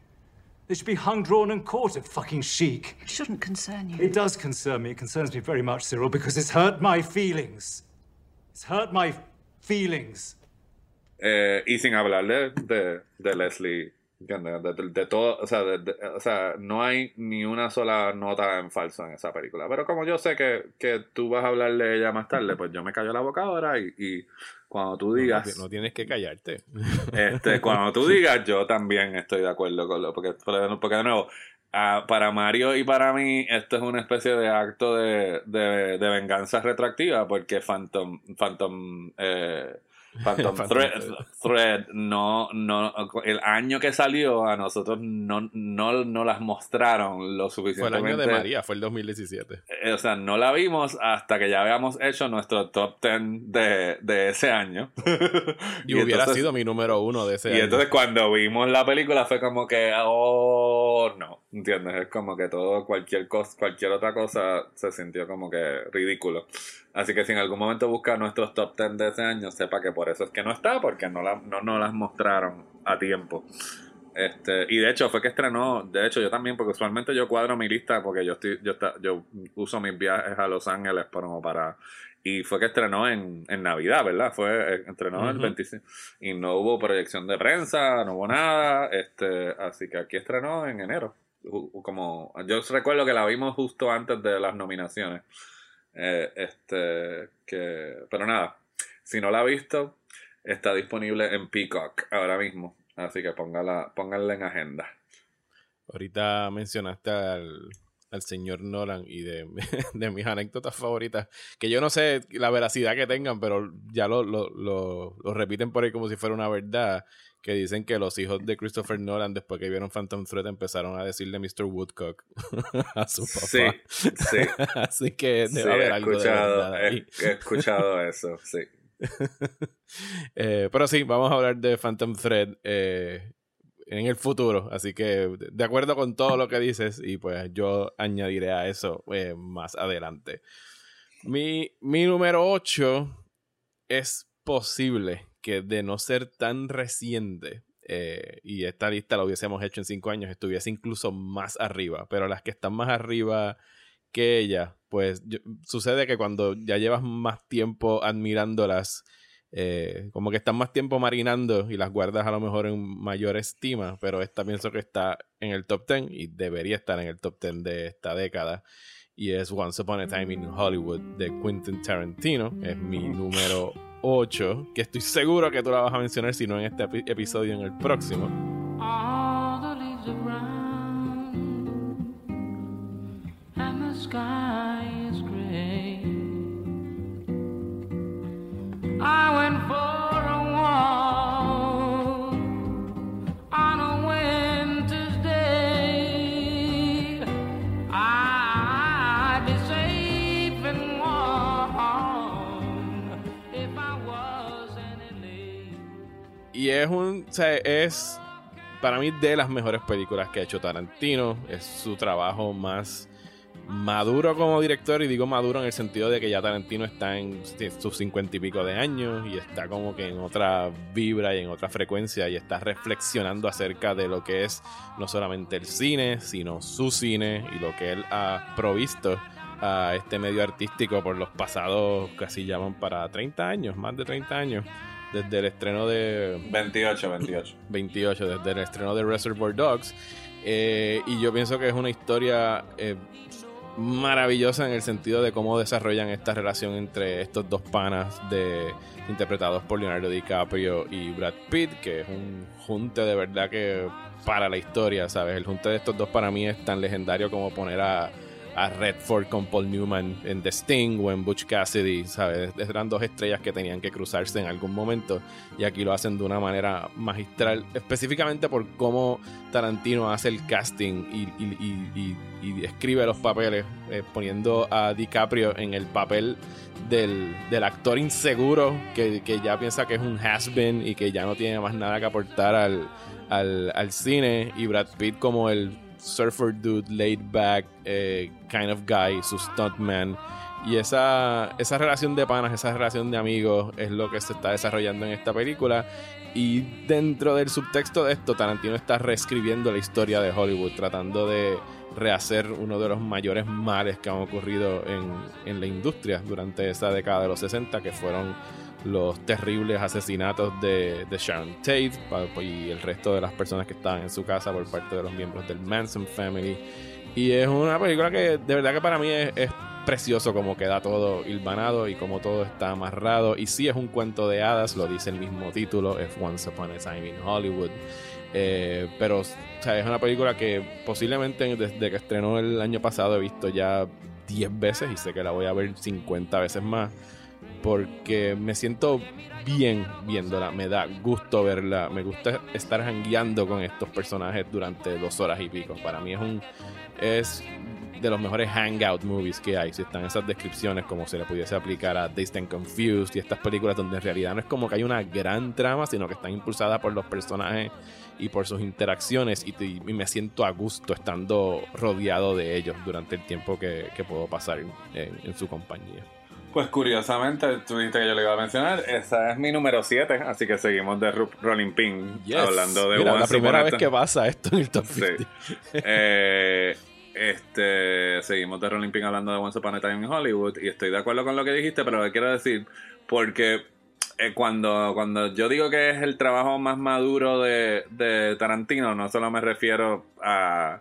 They should be hung, drawn, and quartered. Fucking chic. It shouldn't concern you. It does concern me. It concerns me very much, Cyril, because it's hurt my feelings. It's hurt my feelings. Eh, y sin hablar de, de, de Leslie ¿Entiendes? De, de- de todo, o sea, de- de- o sea, no hay ni una sola nota en falso en esa película. Pero como yo sé que, que tú vas a hablar de ella más tarde, pues yo me callo la boca ahora y, y cuando tú No, digas, no tienes que callarte. [LAUGHS] este, cuando tú digas, yo también estoy de acuerdo con lo, porque, porque de nuevo, ah, para Mario y para mí, esto es una especie de acto de, de, de venganza retroactiva, porque Phantom, Phantom, eh, Phantom, Phantom Thread, no, no, el año que salió a nosotros no, no, no las mostraron lo Fue el suficientemente. año de María, fue el 2017. Eh, O sea, no la vimos hasta que ya habíamos hecho nuestro top 10 de, de ese año. [LAUGHS] Y, hubiera entonces- sido mi número uno de ese y año. entonces cuando vimos la película fue como que, oh, no, ¿entiendes? Es como que todo, cualquier cosa, cualquier otra cosa se sintió como que ridículo. Así que si en algún momento busca nuestros top 10 de ese año, sepa que por eso es que no está, porque no, la, no, no las mostraron a tiempo. Este, y de hecho fue que estrenó, de hecho yo también, porque usualmente yo cuadro mi lista porque yo estoy, yo está, yo uso mis viajes a Los Ángeles como para y fue que estrenó en, en Navidad, ¿verdad? Fue eh, estrenó el Ujú. 25 y no hubo proyección de prensa, no hubo nada, este, así que aquí estrenó en enero. Como yo recuerdo que la vimos justo antes de las nominaciones. Eh, este, que, pero nada, si no la ha visto, está disponible en Peacock ahora mismo. Así que póngala, pónganla en agenda. Ahorita mencionaste al, al señor Nolan y de, [LAUGHS] de mis anécdotas favoritas, que yo no sé la veracidad que tengan, pero ya lo, lo, lo, lo repiten por ahí como si fuera una verdad, que dicen que los hijos de Christopher Nolan, después que vieron Phantom Thread, empezaron a decirle Mr. Woodcock [LAUGHS] a su papá. Sí, sí. [LAUGHS] Así que debe Sí, haber he algo de escuchado, ahí. he, he escuchado eso, sí. Eh, pero sí, vamos a hablar de Phantom Thread eh, en el futuro. Así que, de- acuerdo con todo lo que dices, y pues yo añadiré a eso eh, más adelante. Mi, mi número 8 es posible que de no ser tan reciente, eh, y esta lista la hubiésemos hecho en 5 años, estuviese incluso más arriba. Pero las que están más arriba que ella, pues sucede que cuando ya llevas más tiempo admirándolas, eh, como que están más tiempo marinando y las guardas a lo mejor en mayor estima, pero esta pienso que está en el top 10 y debería estar en el top 10 de esta década. Y es Once Upon a Time in Hollywood de Quentin Tarantino. Es mi número 8, que estoy seguro que tú la vas a mencionar, si no en este epi- episodio, en el próximo. All the leaves are brown and the sky Y es un. O sea, es para mí de las mejores películas que ha hecho Tarantino. Es su trabajo más maduro como director. Y digo maduro en el sentido de que ya Tarantino está en sus cincuenta y pico de años. Y está como que en otra vibra y en otra frecuencia. Y está reflexionando acerca de lo que es no solamente el cine, sino su cine y lo que él ha provisto a este medio artístico por los pasados, casi llaman para 30 años, más de 30 años, desde el estreno de 28, 28. 28, desde el estreno de Reservoir Dogs. Eh, y yo pienso que es una historia eh, maravillosa en el sentido de cómo desarrollan esta relación entre estos dos panas de interpretados por Leonardo DiCaprio y Brad Pitt, que es un junte de verdad que para la historia, ¿sabes? El junte de estos dos para mí es tan legendario como poner a, a Redford con Paul Newman en The Sting o en Butch Cassidy, ¿sabes? Eran dos estrellas que tenían que cruzarse en algún momento y aquí lo hacen de una manera magistral, específicamente por cómo Tarantino hace el casting y, y- y- y- escribe los papeles, eh, poniendo a DiCaprio en el papel del, del actor inseguro que, que ya piensa que es un has-been y que ya no tiene más nada que aportar al, al, al cine, y Brad Pitt como el surfer dude, laid back, eh, kind of guy, su stuntman. Y esa, esa relación de panas, esa relación de amigos es lo que se está desarrollando en esta película. Y dentro del subtexto de esto, Tarantino está reescribiendo la historia de Hollywood, tratando de rehacer uno de los mayores males que han ocurrido en, en la industria durante esa década de los 60, que fueron los terribles asesinatos de, Sharon Tate y el resto de las personas que estaban en su casa por parte de los miembros del Manson Family. Y es una película que de verdad que para mí es, es precioso como queda todo hilvanado y como todo está amarrado. Y sí es un cuento de hadas, lo dice el mismo título, es Once Upon a Time in Hollywood. Eh, pero es una película que posiblemente desde que estrenó el año pasado he visto ya 10 veces y sé que la voy a ver 50 veces más. Porque me siento bien viéndola, me da gusto verla, me gusta estar jangueando con estos personajes durante dos horas y pico. Para mí es un es de los mejores hangout movies que hay. Si están esas descripciones, como se le pudiese aplicar a Dazed and Confused y estas películas donde en realidad no es como que hay una gran trama, sino que están impulsadas por los personajes y por sus interacciones. Y, me siento a gusto estando rodeado de ellos durante el tiempo que, puedo pasar en, su compañía. Pues curiosamente, tú dijiste que yo le iba a mencionar, esa es mi número 7, así que seguimos de Rolling Pin, hablando de Mira, la primera vez que pasa esto en el top 50. Eh, este, seguimos de Rolling Pin hablando de Once Upon a Time in Hollywood y estoy de acuerdo con lo que dijiste, pero lo quiero decir porque eh, cuando, cuando yo digo que es el trabajo más maduro de, de Tarantino, no solo me refiero a,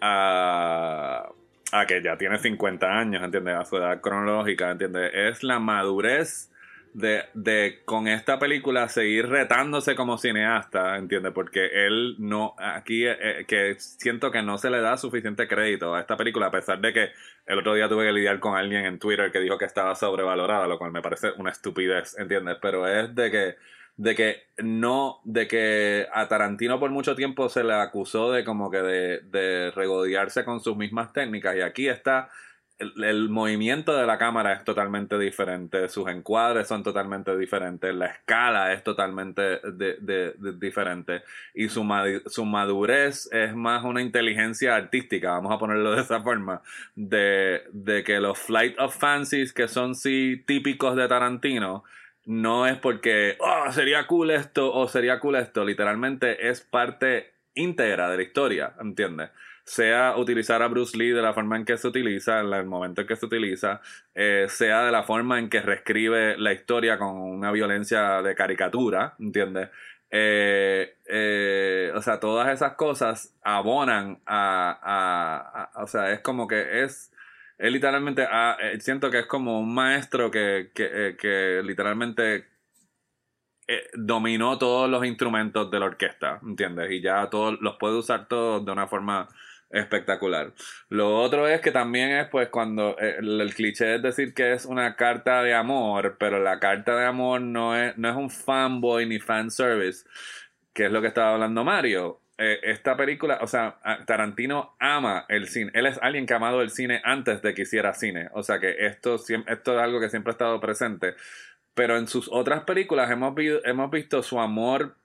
a, a que ya tiene 50 años, ¿entiendes? A su edad cronológica, ¿entiendes? Es la madurez de, de, con esta película seguir retándose como cineasta, ¿entiendes? Porque él no, aquí eh, eh, que siento que no se le da suficiente crédito a esta película, a pesar de que el otro día tuve que lidiar con alguien en Twitter que dijo que estaba sobrevalorada, lo cual me parece una estupidez, ¿entiendes? Pero es de que, de que no, de que a Tarantino por mucho tiempo se le acusó de como que de, de regodearse con sus mismas técnicas y aquí está el, movimiento de la cámara es totalmente diferente, sus encuadres son totalmente diferentes, la escala es totalmente diferente y su, su madurez es más una inteligencia artística, vamos a ponerlo de esa forma, de, que los Flight of Fancies que son sí típicos de Tarantino, no es porque, oh, sería cool esto o sería cool esto, literalmente es parte íntegra de la historia, ¿entiendes? sea utilizar a Bruce Lee de la forma en que se utiliza, en el momento en que se utiliza, eh, sea de la forma en que reescribe la historia con una violencia de caricatura, ¿entiendes? Eh, eh, o sea, todas esas cosas abonan a, o sea, es como que es, es literalmente, siento que es como un maestro que, que, que literalmente dominó todos los instrumentos de la orquesta, ¿entiendes? Y ya todos los puede usar todos de una forma espectacular. Lo otro es que también es pues cuando eh, el, cliché es decir que es una carta de amor, pero la carta de amor no es, no es un fanboy ni fan service, que es lo que estaba hablando Mario. Eh, esta película, o sea, Tarantino ama el cine. Él es alguien que ha amado el cine antes de que hiciera cine. O sea que esto, esto es algo que siempre ha estado presente. Pero en sus otras películas hemos, hemos visto su amor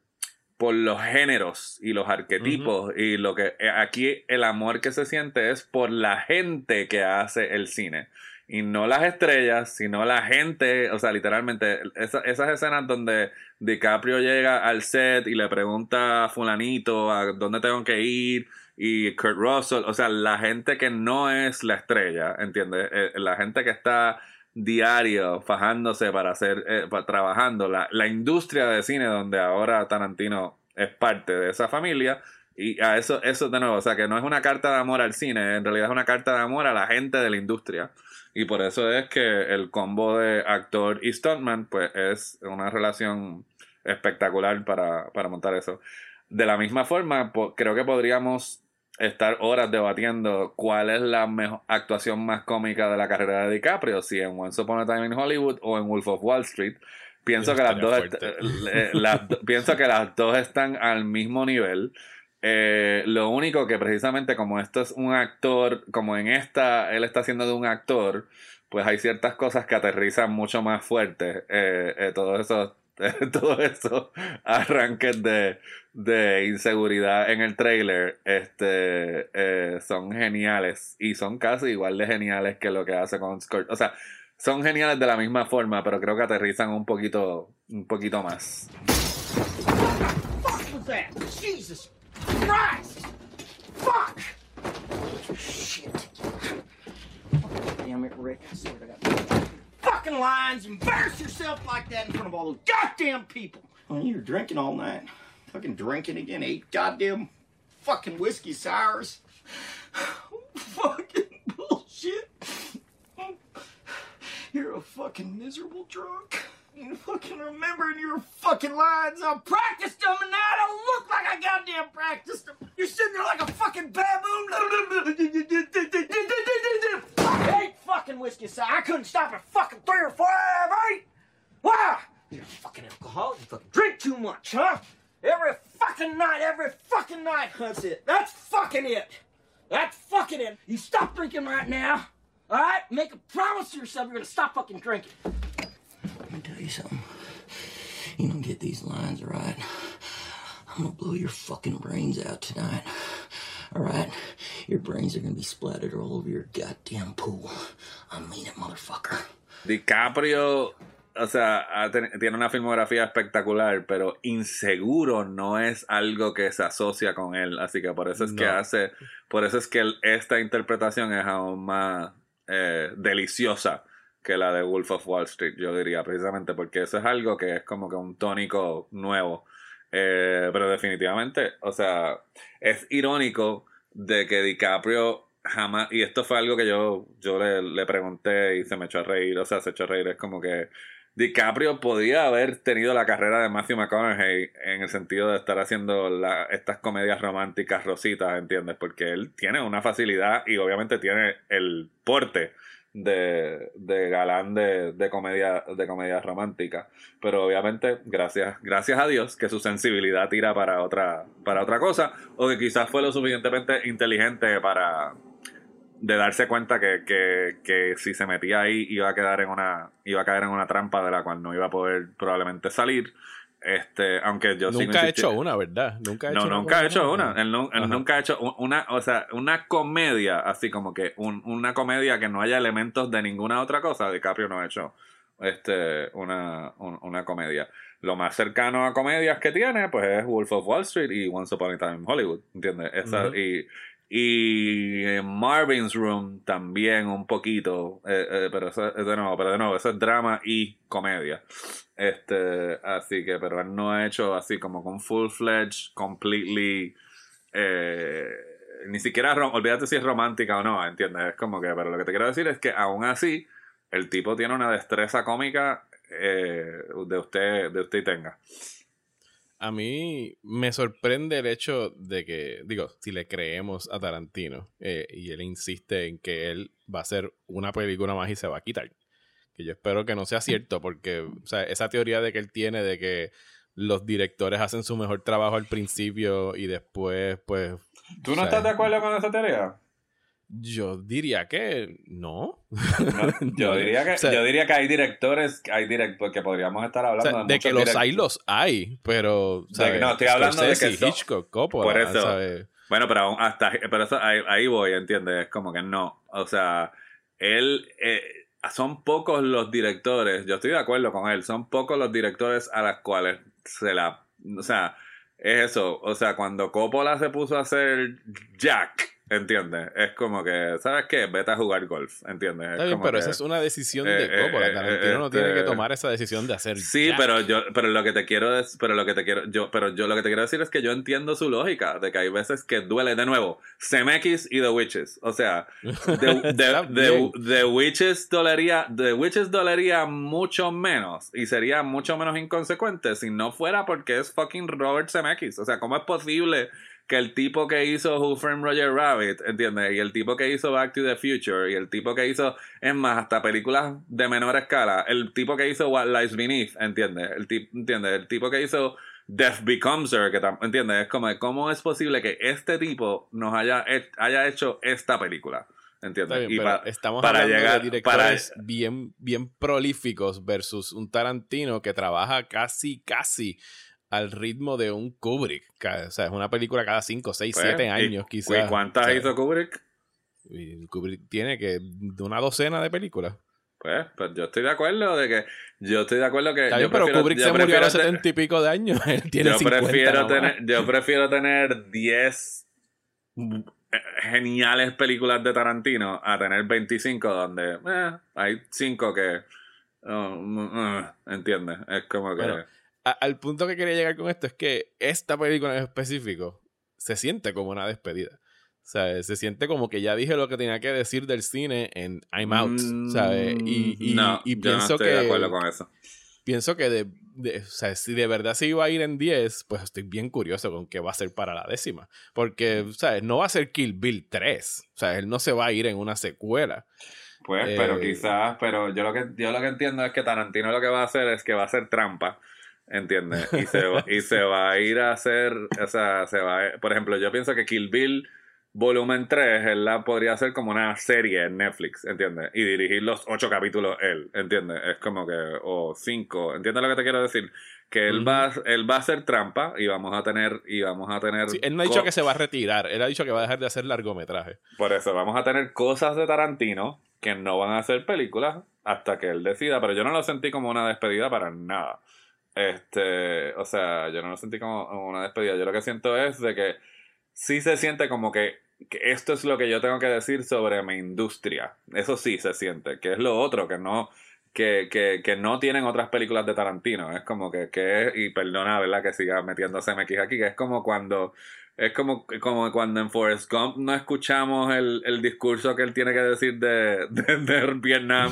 por los géneros y los arquetipos y lo que eh, aquí el amor que se siente es por la gente que hace el cine y no las estrellas, sino la gente, o sea, literalmente esas escenas donde DiCaprio llega al set y le pregunta a fulanito a dónde tengo que ir y Kurt Russell, o sea, la gente que no es la estrella, ¿entiendes? Eh, la gente que está diario fajándose para hacer, eh, trabajando. La, la, industria de cine donde ahora Tarantino es parte de esa familia. Y a eso, eso de nuevo, o sea que no es una carta de amor al cine, en realidad es una carta de amor a la gente de la industria. Y por eso es que el combo de actor y stuntman, pues es una relación espectacular para, para montar eso. De la misma forma, creo que podríamos estar horas debatiendo cuál es la mejor actuación más cómica de la carrera de DiCaprio, si en Once Upon a Time in Hollywood o en Wolf of Wall Street. Pienso que las dos eh, pienso que las dos están al mismo nivel. Eh, lo único que precisamente como esto es un actor, como en esta él está haciendo de un actor, pues hay ciertas cosas que aterrizan mucho más fuerte. Eh, todo eso [LAUGHS] todo eso arranques de, de inseguridad en el trailer este, eh, son geniales y son casi igual de geniales que lo que hace con Skirt. O sea, son geniales de la misma forma, pero creo que aterrizan un poquito, un poquito más. Christ! Fuck! Shit. Damn it, Rick. I swear to God. fucking lines, embarrass yourself like that in front of all those goddamn people. Oh, you were drinking all night. Fucking drinking again. Eight goddamn fucking whiskey sours. [SIGHS] fucking bullshit. You're a fucking miserable drunk. You fucking remembering your fucking lines. I practiced them and now I don't look like I goddamn practiced them. You're sitting there like a fucking baboon. Eight fucking whiskey sour. I couldn't stop at fucking three or four, right? Wow! You're fucking alcoholic. You fucking drink too much, huh? Every fucking night, every fucking night. That's it. That's fucking it. That's fucking it. You stop drinking right now. All right? Make a promise to yourself you're gonna stop fucking drinking. Brains out tonight. All right? Your brains are gonna be splattered all over your goddamn pool. I mean it, motherfucker. DiCaprio, o sea, tiene una filmografía espectacular, pero inseguro no es algo que se asocia con él. Así que por eso es que hace, por eso es que el- esta interpretación es aún más eh, deliciosa que la de Wolf of Wall Street, yo diría, precisamente porque eso es algo que es como que un tónico nuevo. Eh, pero definitivamente, o sea, es irónico de que DiCaprio jamás, y esto fue algo que yo, yo le, le pregunté y se me echó a reír, o sea, se echó a reír, es como que DiCaprio podía haber tenido la carrera de Matthew McConaughey en el sentido de estar haciendo la- estas comedias románticas rositas, ¿entiendes? Porque él tiene una facilidad y obviamente tiene el porte de, de galán de, de comedia de romántica. Pero obviamente gracias gracias a Dios que su sensibilidad tira para otra para otra cosa o que quizás fue lo suficientemente inteligente para de darse cuenta que, que, que si se metía ahí iba a quedar en una iba a caer en una trampa de la cual no iba a poder probablemente salir este aunque yo Nunca ha insistí- hecho una, ¿verdad? Nunca hecho no, una nunca ha comedia hecho una. Él, nunca ha hecho un- una, o sea, una comedia, así como que un- una comedia que no haya elementos de ninguna otra cosa. DiCaprio no ha hecho este, una, un- una comedia. Lo más cercano a comedias que tiene, pues es Wolf of Wall Street y Once Upon a Time in Hollywood, ¿entiendes? Esa- y, y Marvin's Room también un poquito, eh, eh, pero eso, es de nuevo, pero de nuevo, eso es drama y comedia. Este, así que, pero él no ha hecho así como con full-fledged, completely, eh, ni siquiera, olvídate si es romántica o no, ¿entiendes? Es como que, pero lo que te quiero decir es que aún así, el tipo tiene una destreza cómica de usted, de usted tenga. A mí me sorprende el hecho de que, digo, si le creemos a Tarantino eh, y él insiste en que él va a hacer una película más y se va a quitar. Que yo espero que no sea cierto, porque o sea, esa teoría de que él tiene de que los directores hacen su mejor trabajo al principio y después, pues. ¿Tú o no sea, estás de acuerdo con esa teoría? Yo diría que no. [LAUGHS] No, yo, diría que, o sea, yo diría que hay directores, hay directores que podríamos estar o hablando sea, de, de que los hay, los hay, pero. ¿sabes? no, estoy hablando de que Hitchcock, Coppola, Por eso. ¿sabes? Bueno, pero aún hasta pero eso, ahí, ahí voy, ¿entiendes? Es como que no. O sea, él eh, son pocos los directores, yo estoy de acuerdo con él, son pocos los directores a las cuales se la o sea, es eso, o sea, cuando Coppola se puso a hacer Jack, ¿entiendes? Es como que, ¿sabes qué? Vete a jugar golf, ¿entiendes? Está Es bien, como pero que- esa es una decisión eh, de eh, Coppola. eh, Tarantino no este- tiene que tomar esa decisión de hacer. Sí, pero yo, pero lo que te quiero es, pero lo que te quiero, yo, pero yo lo que te quiero decir es que yo entiendo su lógica, de que hay veces que duele de nuevo. CMX y The Witches. O sea, The, [LAUGHS] The- The- Witches dolería, The Witches dolería mucho menos y sería mucho menos inconsecuente si no fuera porque es fucking Robert CMX. O sea, ¿cómo es posible que el tipo que hizo Who Framed Roger Rabbit, ¿entiendes? Y el tipo que hizo Back to the Future, y el tipo que hizo, es más, hasta películas de menor escala, el tipo que hizo What Lies Beneath, ¿entiendes? El. El tipo que hizo Death Becomes Her, que ¿entiendes? Es como, ¿cómo es posible que este tipo nos haya, haya hecho esta película? ¿Entiendes? Bien, Y pero pa- estamos para hablando llegar- de para- directores bien, bien prolíficos versus un Tarantino que trabaja casi, casi al ritmo de un Kubrick. O sea, es una película cada 5, 6, Pues, 7 ¿y- años y quizás. ¿Cuántas O sea, hizo Kubrick? y Kubrick tiene que de una docena de películas. Pues, pues yo estoy de acuerdo de que yo estoy de acuerdo que yo bien, pero prefiero- Kubrick yo se murió a los te- 70 y pico de años. [LAUGHS] Él tiene yo 50 prefiero tener yo prefiero tener 10 eh, geniales películas de Tarantino a tener 25 donde eh, hay 5 que mm, mm, ¿entiendes? Es como que... Bueno, a- al punto que quería llegar con esto es que esta película en específico se siente como una despedida. O sea, se siente como que ya dije lo que tenía que decir del cine en I'm Out, Mm, ¿sabes? Y, y, no, y yo pienso no estoy que de acuerdo con eso. pienso que de, de- o sea, si de verdad se iba a ir en 10, pues estoy bien curioso con qué va a ser para la décima. Porque, ¿sabes? No va a ser Kill Bill 3. O sea, él no se va a ir en una secuela. Pues, Eh, pero quizás, pero yo lo que yo lo que entiendo es que Tarantino lo que va a hacer es que va a hacer trampa, ¿entiendes? Y se, va- [LAUGHS] y se va a ir a hacer, o sea, se va a- por ejemplo, yo pienso que Kill Bill volumen 3, él la podría hacer como una serie en Netflix, ¿entiendes? Y dirigir los ocho capítulos él, ¿entiendes? Es como que, o cinco, ¿entiendes lo que te quiero decir? Que él va, él va a hacer trampa y vamos a tener, y vamos a tener... Sí, él no ha dicho que se va a retirar. Él ha dicho que va a dejar de hacer largometraje. por eso vamos a tener cosas de Tarantino que no van a ser películas hasta que él decida, pero yo no lo sentí como una despedida para nada. Este, o sea, yo no lo sentí como una despedida. Yo lo que siento es de que sí se siente como que, que esto es lo que yo tengo que decir sobre mi industria. Eso sí se siente, que es lo otro que no que, que, que no tienen otras películas de Tarantino. Es como que, que y perdona, ¿verdad? Que siga metiéndose MX aquí, que es como cuando es como, como cuando en Forrest Gump no escuchamos el, el discurso que él tiene que decir de, de, de Vietnam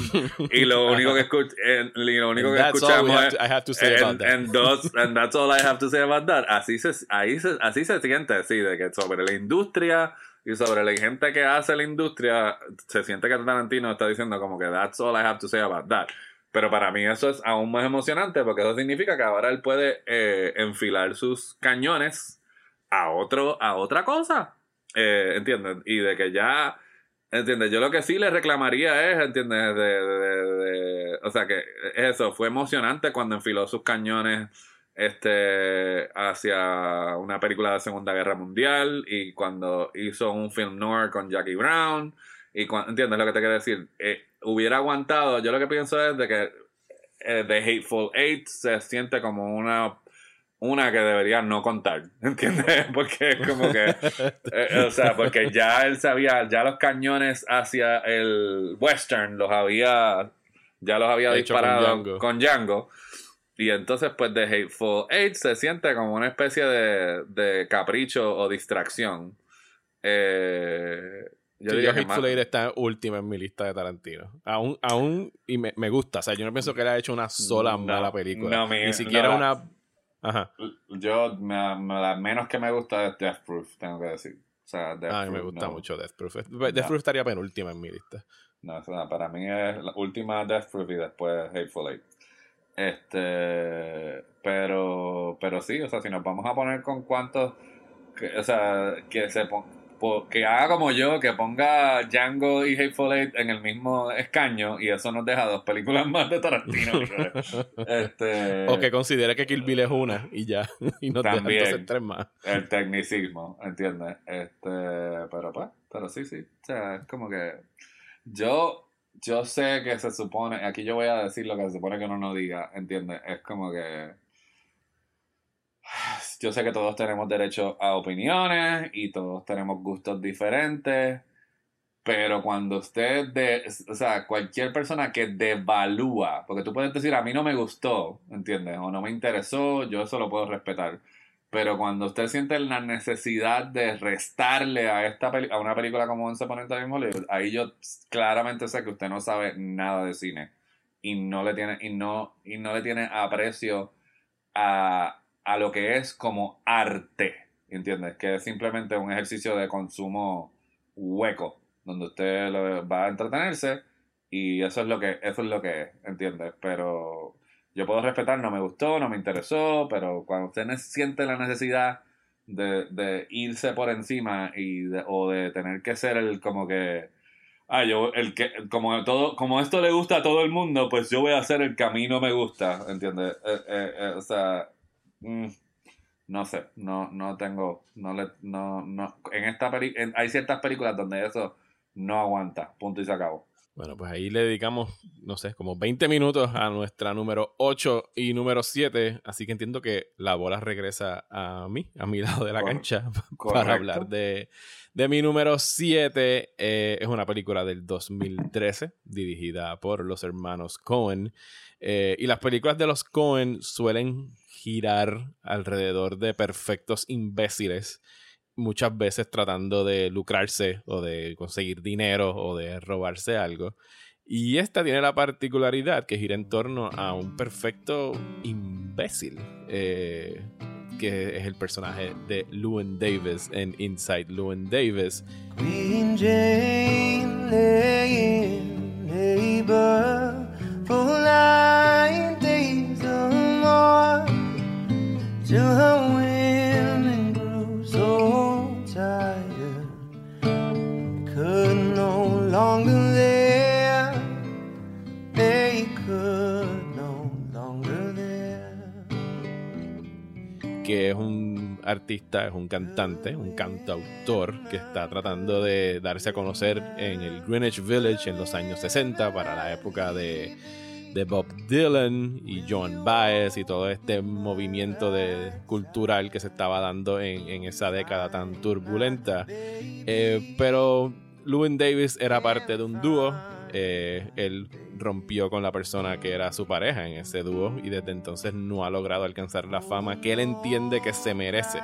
y lo único que, escuch, eh, y lo único que escuchamos es to- I have to say about and, that. and those- and that's all I have to say about that. Así se, ahí se, así se siente, sí, de que sobre la industria y sobre la gente que hace la industria, se siente que Tarantino está diciendo como que that's all I have to say about that. Pero para mí eso es aún más emocionante porque eso significa que ahora él puede eh, enfilar sus cañones a otro a otra cosa. Eh, ¿Entiendes? Y de que ya ¿Entiendes? Yo lo que sí le reclamaría es, ¿entiendes? De, de- o sea, que eso fue emocionante cuando enfiló sus cañones este, hacia una película de Segunda Guerra Mundial y cuando hizo un film noir con Jackie Brown. Y cua- ¿Entiendes lo que te quiero decir? Eh, hubiera aguantado. Yo lo que pienso es de que eh, The Hateful Eight se siente como una una que debería no contar, [LAUGHS] ¿entiendes? [LAUGHS] Porque es como que, eh, o sea, porque ya él sabía, ya los cañones hacia el western los había, ya los había con disparado Django. con Django. Y entonces, pues, The Hateful Eight se siente como una especie de, de capricho o distracción. Eh, yo Sí, diría yo que Hateful Eight está última en mi lista de Tarantino. Aún, aún y me, me gusta. O sea, yo no pienso que él ha hecho una sola No, mala película. no, mi- Ni siquiera no, una. Ajá. Yo, me, me- la menos que me gusta es Death Proof, tengo que decir. O sea, Death A mí me gusta no. mucho Death Proof. Death Proof estaría penúltima en mi lista. No, o sea, para mí es la última Death Proof y después Hateful Eight. Este, pero, pero sí, o sea, si nos vamos a poner con cuántos, que- o sea, que se pon- po- que haga como yo, que ponga Django y Hateful Eight en el mismo escaño y eso nos deja dos películas [LAUGHS] más de Tarantino. [LAUGHS] este, O que considere que Kill Bill es una y ya. [LAUGHS] Y no deja También. entonces tres más. el tecnicismo, ¿entiendes? Este, pero pues, pero sí, sí. O sea, es como que yo, yo sé que se supone, aquí yo voy a decir lo que se supone que uno no diga, ¿entiendes? Es como que [SIGHS] yo sé que todos tenemos derecho a opiniones y todos tenemos gustos diferentes, pero cuando usted, de, o sea, cualquier persona que devalúa, porque tú puedes decir, a mí no me gustó, ¿entiendes? O no me interesó, yo eso lo puedo respetar. Pero cuando usted siente la necesidad de restarle a esta a una película como Once Upon a Hollywood, ahí yo claramente sé que usted no sabe nada de cine y no le tiene y no y no le tiene aprecio a, a lo que es como arte, ¿entiendes? Que es simplemente un ejercicio de consumo hueco donde usted va a entretenerse y eso es lo que eso es lo que es, ¿entiendes? Pero yo puedo respetar, no me gustó, no me interesó, pero cuando usted siente la necesidad de, irse por encima y o de tener que ser el como que ah yo el que como todo como esto le gusta a todo el mundo pues yo voy a hacer el que a mí no me gusta ¿entiendes? Eh, eh, eh, o sea mm, no sé no no tengo no le no no en esta en- hay ciertas películas donde eso no aguanta punto y se acabó Bueno, pues ahí le dedicamos, no sé, como 20 minutos a nuestra número 8 y número 7. Así que entiendo que la bola regresa a mí, a mi [LAUGHS] lado de la cancha, [LAUGHS] correcto. para hablar de, de mi número 7. Eh, es una película del 2013, dirigida por los hermanos Cohen. Eh, y las películas de los Cohen suelen girar alrededor de perfectos imbéciles muchas veces tratando de lucrarse o de conseguir dinero o de robarse algo. Y esta tiene la particularidad que gira en torno a un perfecto imbécil, eh, que es el personaje de Llewyn Davis en Inside Llewyn Davis. Queen Jane for nine days or more que es un artista, es un cantante, un cantautor que está tratando de darse a conocer en el Greenwich Village en los años 60 para la época de, de Bob Dylan y Joan Baez y todo este movimiento de, cultural que se estaba dando en, en esa década tan turbulenta. Eh, pero Llewyn Davis era parte de un dúo. eh, él rompió con la persona que era su pareja en ese dúo y desde entonces no ha logrado alcanzar la fama que él entiende que se merece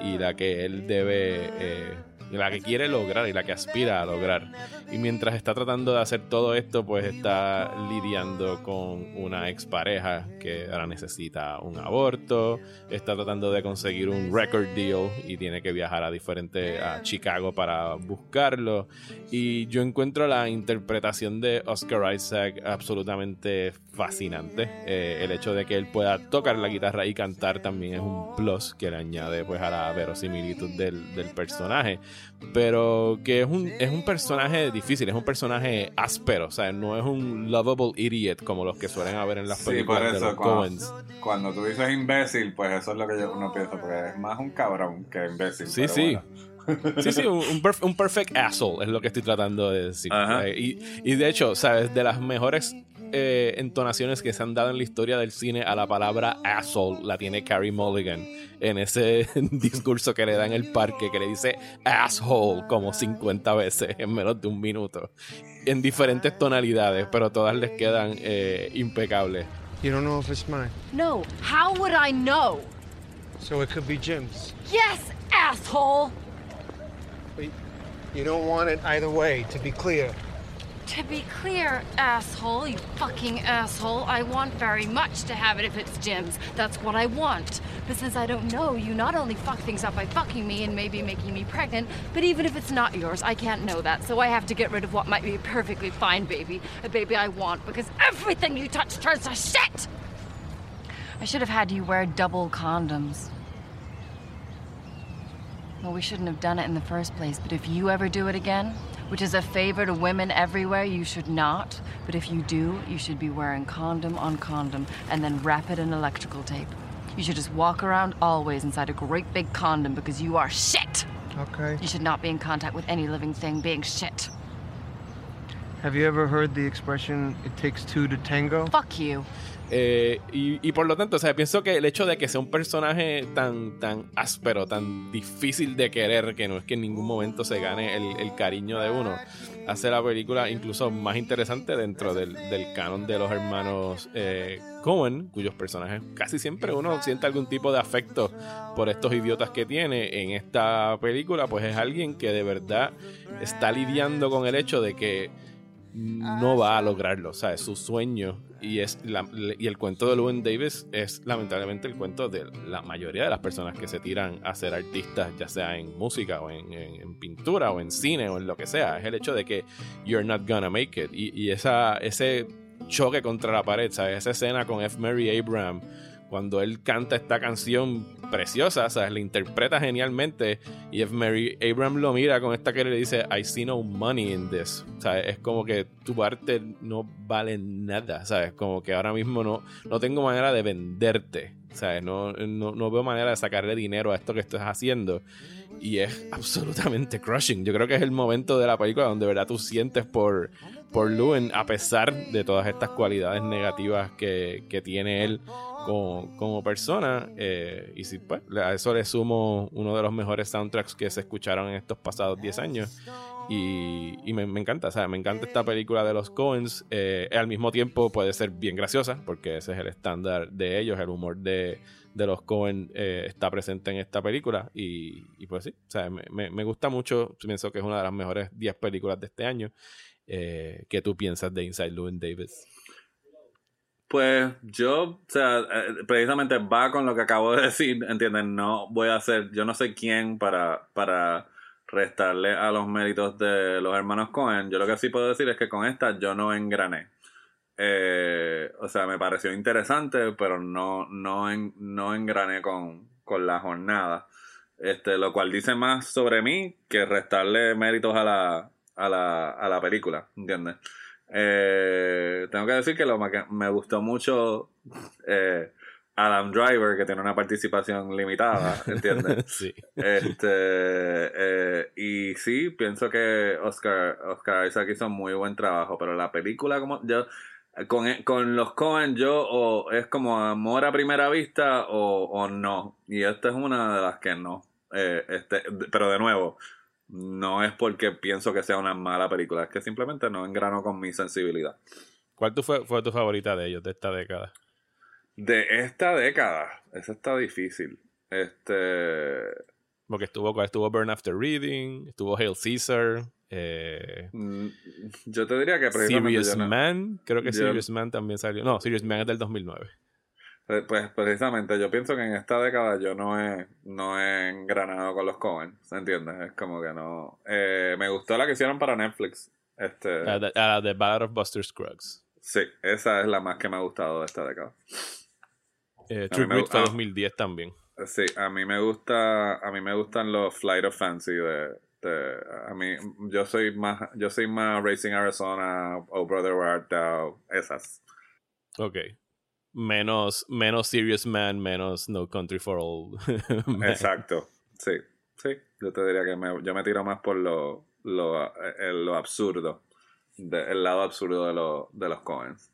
y la que él debe, eh, la que quiere lograr y la que aspira a lograr. Y mientras está tratando de hacer todo esto, pues está lidiando con una expareja que ahora necesita un aborto, está tratando de conseguir un record deal y tiene que viajar a diferente a Chicago para buscarlo. Y yo encuentro la interpretación de Oscar Isaac absolutamente fascinante. Eh, el hecho de que él pueda tocar la guitarra y cantar también es un plus que le añade pues a la verosimilitud del, del personaje. Pero que es un, es un personaje difícil, es un personaje áspero, o sea, no es un lovable idiot como los que suelen haber en las Sí, por películas de eso, los cuando, Coens. cuando tú dices imbécil, pues eso es lo que yo uno piensa, porque es más un cabrón que imbécil. Sí, sí. bueno. Sí, sí, [LAUGHS] un, un perf- un perfect asshole es lo que estoy tratando de decir. Eh, Y, y de hecho, ¿sabes? De las mejores eh, entonaciones que se han dado en la historia del cine a la palabra asshole la tiene Carrie Mulligan en ese [LAUGHS] discurso que le da en el parque que le dice asshole como 50 veces en menos de un minuto. En diferentes tonalidades, pero todas les quedan eh, impecables. You don't know if it's mine. No, how would I know? So it could be Jim's. Yes, asshole! But you don't want it either way, to be clear. To be clear, asshole, you fucking asshole, I want very much to have it if it's Jim's. That's what I want. But since I don't know, you not only fuck things up by fucking me and maybe making me pregnant, but even if it's not yours, I can't know that. So I have to get rid of what might be a perfectly fine baby, a baby I want, because everything you touch turns to shit! I should have had you wear double condoms. Well, we shouldn't have done it in the first place, but if you ever do it again, which is a favor to women everywhere, you should not. But if you do, you should be wearing condom on condom and then wrap it in electrical tape. You should just walk around always inside a great big condom because you are shit. Okay. You should not be in contact with any living thing being shit. Have you ever heard the expression, it takes two to tango? Fuck you. Eh, y, por lo tanto, o sea, pienso que el hecho de que sea un personaje tan, tan áspero, tan difícil de querer, que no es que en ningún momento se gane el, el cariño de uno, hace la película incluso más interesante dentro del, del canon de los hermanos eh, Cohen, cuyos personajes casi siempre uno siente algún tipo de afecto por estos idiotas que tiene. En esta película, pues es alguien que de verdad está lidiando con el hecho de que no va a lograrlo, o sea, su sueño y es la- y el cuento de Llewyn Davis es lamentablemente el cuento de la mayoría de las personas que se tiran a ser artistas, ya sea en música o en, en- en pintura o en cine o en lo que sea, es el hecho de que you're not gonna make it y, y esa, ese choque contra la pared, ¿sabes? esa escena con F. Mary Abraham cuando él canta esta canción preciosa, ¿sabes? La interpreta genialmente y F. Mary Abraham lo mira con esta que le dice I see no money in this, ¿sabes? Es como que tu arte no vale nada, ¿sabes? Como que ahora mismo no, no tengo manera de venderte, ¿sabes? No, no, no veo manera de sacarle dinero a esto que estás haciendo y es absolutamente crushing. Yo creo que es el momento de la película donde de verdad tú sientes por, por Lewin, a pesar de todas estas cualidades negativas que, que tiene él como, como persona. eh, y si pues, a eso le sumo uno de los mejores soundtracks que se escucharon en estos pasados 10 años. Y, y me, encanta, me encanta esta película de los Coens. eh, al mismo tiempo puede ser bien graciosa, porque ese es el estándar de ellos, el humor de, de los Coen eh, está presente en esta película. Y, y pues sí, me- me gusta mucho. Pienso que es una de las mejores 10 películas de este año. Eh, ¿Qué tú piensas de Inside Llewyn Davis? Pues yo, o sea, eh, precisamente va con lo que acabo de decir, ¿entiendes? No voy a hacer, yo no sé quién para, para restarle a los méritos de los hermanos Cohen. Yo lo que sí puedo decir es que con esta yo no engrané. Eh, o sea, me pareció interesante, pero no, no, en- no engrané con, con la jornada. Este, lo cual dice más sobre mí que restarle méritos a la, a la, a la película, ¿entiendes? Eh, tengo que decir que lo que me gustó mucho eh, Adam Driver, que tiene una participación limitada, [LAUGHS] ¿entiendes? sí. Este, eh, y sí, pienso que Oscar, Oscar Isaac hizo muy buen trabajo, pero la película como yo con, con los Cohen yo o es como amor a primera vista o, o no. Y esta es una de las que no. Eh, este, pero de nuevo, no es porque pienso que sea una mala película, es que simplemente no engrano con mi sensibilidad. ¿Cuál tu fue, fue tu favorita de ellos de esta década? De esta década, eso está difícil. Este. Porque estuvo, ¿cuál estuvo Burn After Reading, estuvo Hail Caesar, eh, mm, Yo te diría que precisamente Serious no- Man, creo que yo- Serious Man también salió. No, Serious Man es del 2009. Pues precisamente, yo pienso que en esta década yo no he, no he engranado con los Cohen, ¿se entiende? Es como que no. eh, me gustó la que hicieron para Netflix. Este, La de- la de Ballad of Buster Scruggs. sí, esa es la más que me ha gustado de esta década. Eh, me fue ah. 2010 también. Sí, a mí me gusta, a mí me gustan los Flight of Fancy de, de- a mí, yo soy más, yo soy más Racing Arizona, Oh Brother Where Art Thou, esas. Ok. Menos, menos Serious Man, menos No Country for [LAUGHS] Men. Exacto, sí, sí, yo te diría que me, yo me tiro más por lo, lo, eh, lo absurdo, el lado absurdo de, de los Coens.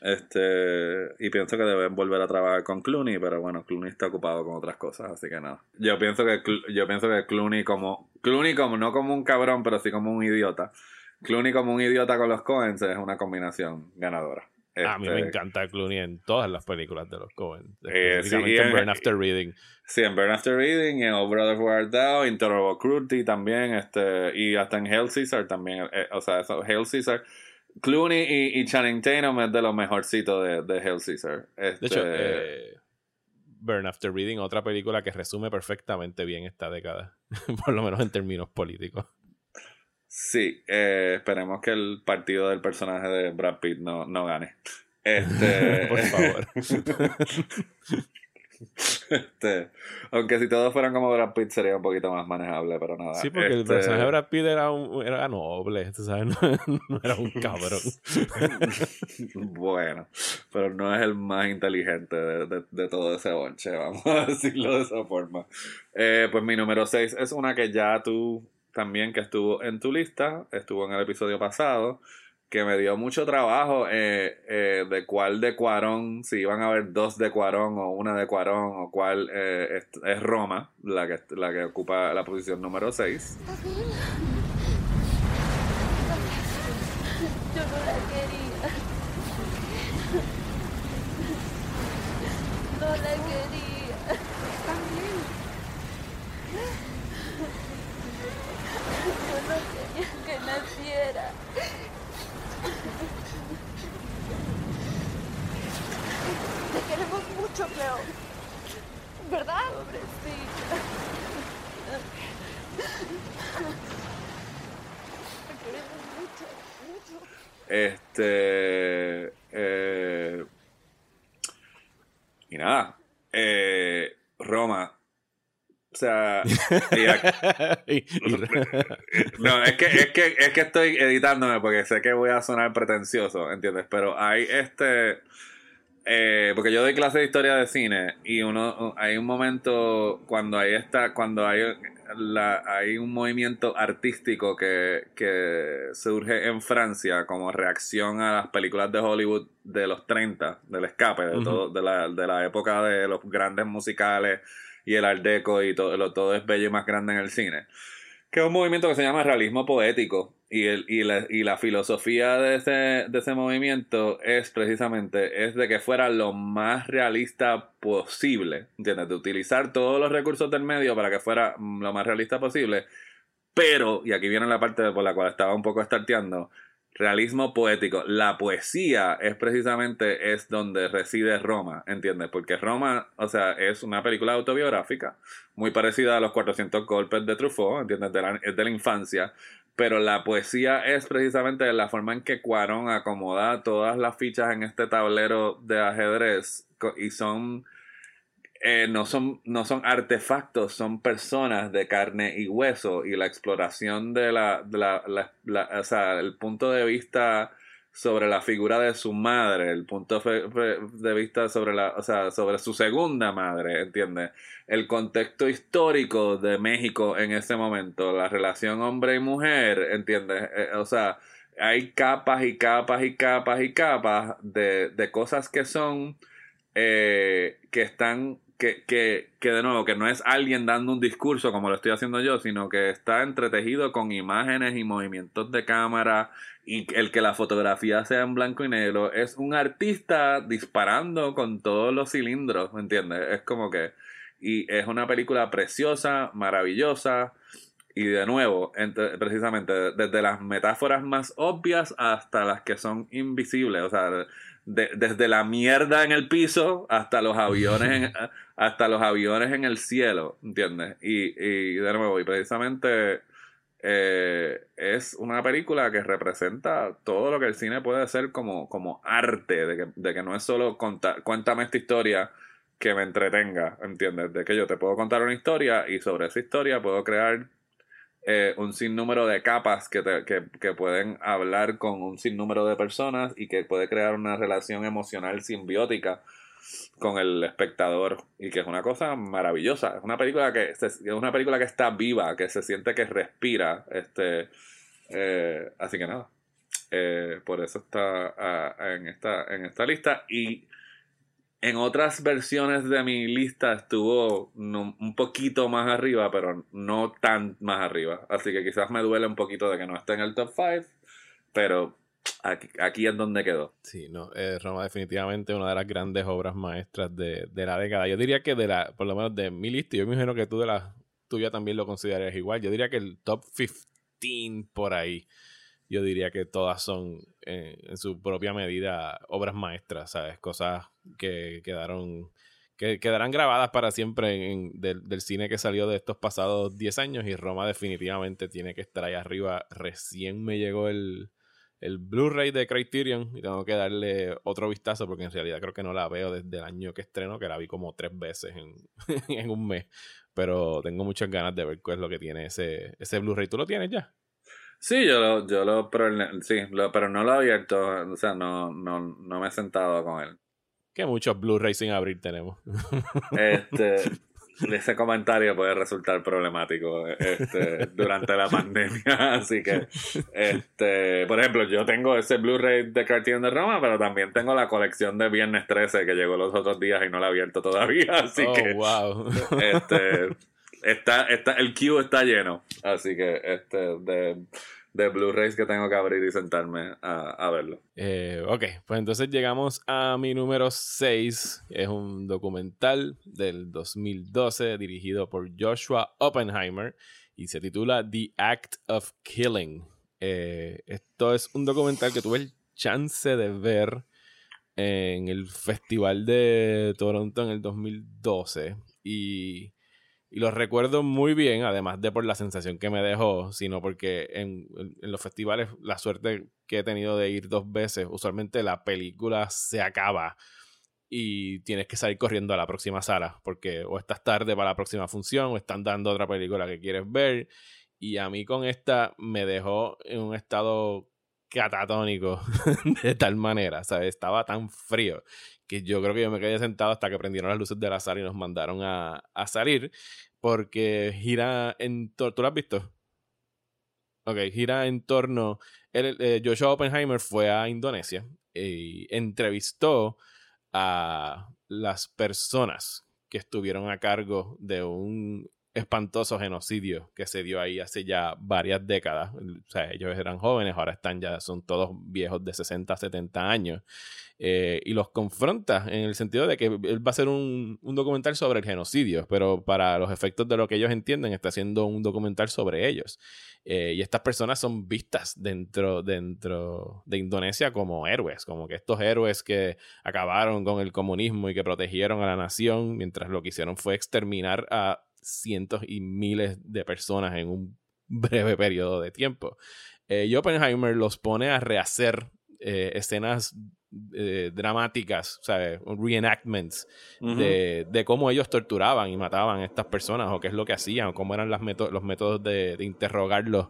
Este, y pienso que deben volver a trabajar con Clooney, pero bueno, Clooney está ocupado con otras cosas, así que nada. Yo pienso que yo pienso que Clooney como Clooney como no como un cabrón, pero sí como un idiota. Clooney como un idiota con los Coens es una combinación ganadora. A mí me Este, encanta Clooney en todas las películas de los Cohen. Eh, sí, en Burn After Reading. Sí, en Burn After Reading, en Brother Who Art Thou, en Terrible Cruelty también, este, y hasta en Hail Caesar también, eh, o sea, eso, Hail Caesar, Clooney y, y Channing Tatum es de los mejorcitos de, de Hail Caesar. De hecho, Este, eh, Burn After Reading, otra película que resume perfectamente bien esta década. [LAUGHS] Por lo menos en términos políticos. Sí, eh, esperemos que el partido del personaje de Brad Pitt no, no gane. Este, [LAUGHS] Por favor. este, aunque si todos fueran como Brad Pitt sería un poquito más manejable, pero nada. Sí, porque el Este, personaje de Brad Pitt era, un, era noble, tú sabes, [LAUGHS] no, no era un cabrón. [LAUGHS] bueno, pero no es el más inteligente de, de- de todo ese bonche, vamos a decirlo de esa forma. Eh, pues mi número 6 es una que ya tú también que estuvo en tu lista, estuvo en el episodio pasado, que me dio mucho trabajo eh, eh, de cuál de Cuarón, si iban a haber dos de Cuarón o una de Cuarón o cuál eh, es, Roma, la que, la que ocupa la posición número 6. Yo no la quería. No la quería. También. Yo no quería que naciera. Te queremos mucho, Cleo. ¿Verdad? Pobrecita. Este. eh, y nada. eh, Roma. O sea. [LAUGHS] ella- [LAUGHS] no, es que, es, que, es que estoy editándome porque sé que voy a sonar pretencioso, ¿entiendes? Pero hay este. Eh, porque yo doy clase de historia de cine y uno hay un momento cuando hay esta cuando hay la, hay un movimiento artístico que, que surge en Francia como reacción a las películas de Hollywood de los 30, del escape, de, todo, de, la, de la época de los grandes musicales y el art deco y todo, lo, todo es bello y más grande en el cine. Que es un movimiento que se llama realismo poético. Y, el, y, la, y la filosofía de ese, de ese movimiento es precisamente es de que fuera lo más realista posible. ¿Entiendes? De utilizar todos los recursos del medio para que fuera lo más realista posible. Pero, y aquí viene la parte por la cual estaba un poco starteando, realismo poético. La poesía es precisamente es donde reside Roma, ¿entiendes? Porque Roma, o sea, es una película autobiográfica, muy parecida a los 400 golpes de Truffaut, ¿entiendes? De la, es de la infancia. Pero la poesía es precisamente la forma en que Cuarón acomoda todas las fichas en este tablero de ajedrez y son eh, no, son, no son artefactos, son personas de carne y hueso y la exploración de la, la, la- o sea, el punto de vista sobre la figura de su madre, el punto de vista sobre la, o sea, sobre su segunda madre, ¿entiendes? El contexto histórico de México en ese momento, la relación hombre y mujer, ¿entiendes? Eh, o sea, hay capas y capas y capas y capas de, de cosas que son eh, que están que, que, que de nuevo que no es alguien dando un discurso como lo estoy haciendo yo sino que está entretejido con imágenes y movimientos de cámara y el que la fotografía sea en blanco y negro es un artista disparando con todos los cilindros ¿me entiendes? es como que y es una película preciosa maravillosa y de nuevo, entre- precisamente desde las metáforas más obvias hasta las que son invisibles, o sea, de- desde la mierda en el piso hasta los aviones en, [LAUGHS] hasta los aviones en el cielo, ¿entiendes? Y, y de nuevo, y precisamente eh, es una película que representa todo lo que el cine puede ser como, como arte, de que, de que no es solo contar, cuéntame esta historia que me entretenga, ¿entiendes? De que yo te puedo contar una historia y sobre esa historia puedo crear eh, un sinnúmero de capas que, te- que, que pueden hablar con un sinnúmero de personas y que puede crear una relación emocional simbiótica con el espectador. Y que es una cosa maravillosa. Es una película que se- es una película que está viva que se siente que respira este eh, así que nada. Eh, por eso está ah, en esta en esta lista. Y en otras versiones de mi lista estuvo un poquito más arriba, pero no tan más arriba. Así que quizás me duele un poquito de que no esté en el top 5, pero aquí, aquí es donde quedó. Sí, no, eh, Roma definitivamente una de las grandes obras maestras de, de la década. Yo diría que de la, por lo menos de mi lista, yo me imagino que tú de la tuya también lo considerarías igual. Yo diría que el top 15 por ahí, yo diría que todas son eh, en su propia medida obras maestras, ¿sabes? Cosas que quedaron, que quedarán grabadas para siempre en- del, cine que salió de estos pasados 10 años y Roma definitivamente tiene que estar ahí arriba. Recién me llegó el, el Blu-ray de Criterion y tengo que darle otro vistazo porque en realidad creo que no la veo desde el año que estreno, que la vi como tres veces en, [LAUGHS] en un mes. Pero tengo muchas ganas de ver cuál es lo que tiene ese, ese Blu-ray. ¿Tú lo tienes ya? Sí, yo lo, yo lo, pero, sí, lo- pero no lo he abierto, o sea, no, no, no me he sentado con él. Que muchos Blu-rays sin abrir tenemos. [LAUGHS] Este, ese comentario puede resultar problemático este, durante la pandemia, [LAUGHS] así que, este, por ejemplo, yo tengo ese Blu-ray de Criterion de Roma, pero también tengo la colección de Viernes 13 que llegó los otros días y no la he abierto todavía, [LAUGHS] así Oh, que, wow. este, está, está, el queue está lleno, así que, este, de, de Blu-rays que tengo que abrir y sentarme a, a verlo. Eh, ok, pues entonces llegamos a mi número 6. Es un documental del 2012 dirigido por Joshua Oppenheimer y se titula The Act of Killing. Eh, esto es un documental que tuve el chance de ver en el Festival de Toronto en el 2012 y, y lo recuerdo muy bien, además de por la sensación que me dejó, sino porque en- en los festivales la suerte que he tenido de ir dos veces, usualmente la película se acaba y tienes que salir corriendo a la próxima sala porque o estás tarde para la próxima función o están dando otra película que quieres ver y a mí con esta me dejó en un estado catatónico [LAUGHS] de tal manera, ¿sabes? Estaba tan frío que yo creo que yo me quedé sentado hasta que prendieron las luces de la sala y nos mandaron a, a salir. porque gira en... ¿Tú lo has visto? Ok, gira en torno... el- eh, Joshua Oppenheimer fue a Indonesia y entrevistó a las personas que estuvieron a cargo de un espantoso genocidio que se dio ahí hace ya varias décadas. O sea, ellos eran jóvenes, ahora están ya, son todos viejos de 60, 70 años. Eh, y los confronta en el sentido de que él va a hacer un, un documental sobre el genocidio, pero para los efectos de lo que ellos entienden, está haciendo un documental sobre ellos. Eh, y estas personas son vistas dentro, dentro de Indonesia como héroes, como que estos héroes que acabaron con el comunismo y que protegieron a la nación, mientras lo que hicieron fue exterminar a cientos y miles de personas en un [LAUGHS] breve periodo de tiempo. Eh, y Oppenheimer los pone a rehacer eh, escenas eh, dramáticas, ¿sabes? Reenactments Ujú. de, de cómo ellos torturaban y mataban a estas personas o qué es lo que hacían o cómo eran las los métodos de, de interrogarlos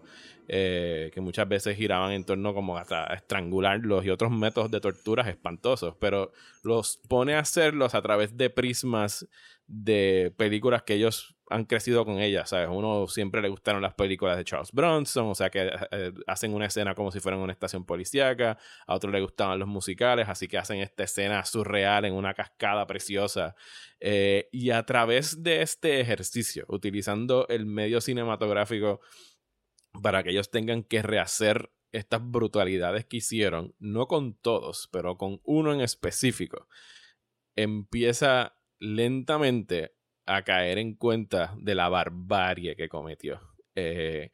eh, que muchas veces giraban en torno como hasta estrangularlos y otros métodos de torturas espantosos, pero los pone a hacerlos a través de prismas de películas que ellos han crecido con ellas, ¿sabes? Uno siempre le gustaron las películas de Charles Bronson, o sea que eh, hacen una escena como si fueran una estación policíaca, a otro le gustaban los musicales, así que hacen esta escena surreal en una cascada preciosa. Eh, y a través de este ejercicio, utilizando el medio cinematográfico para que ellos tengan que rehacer estas brutalidades que hicieron, no con todos, pero con uno en específico, empieza lentamente a caer en cuenta de la barbarie que cometió. Eh,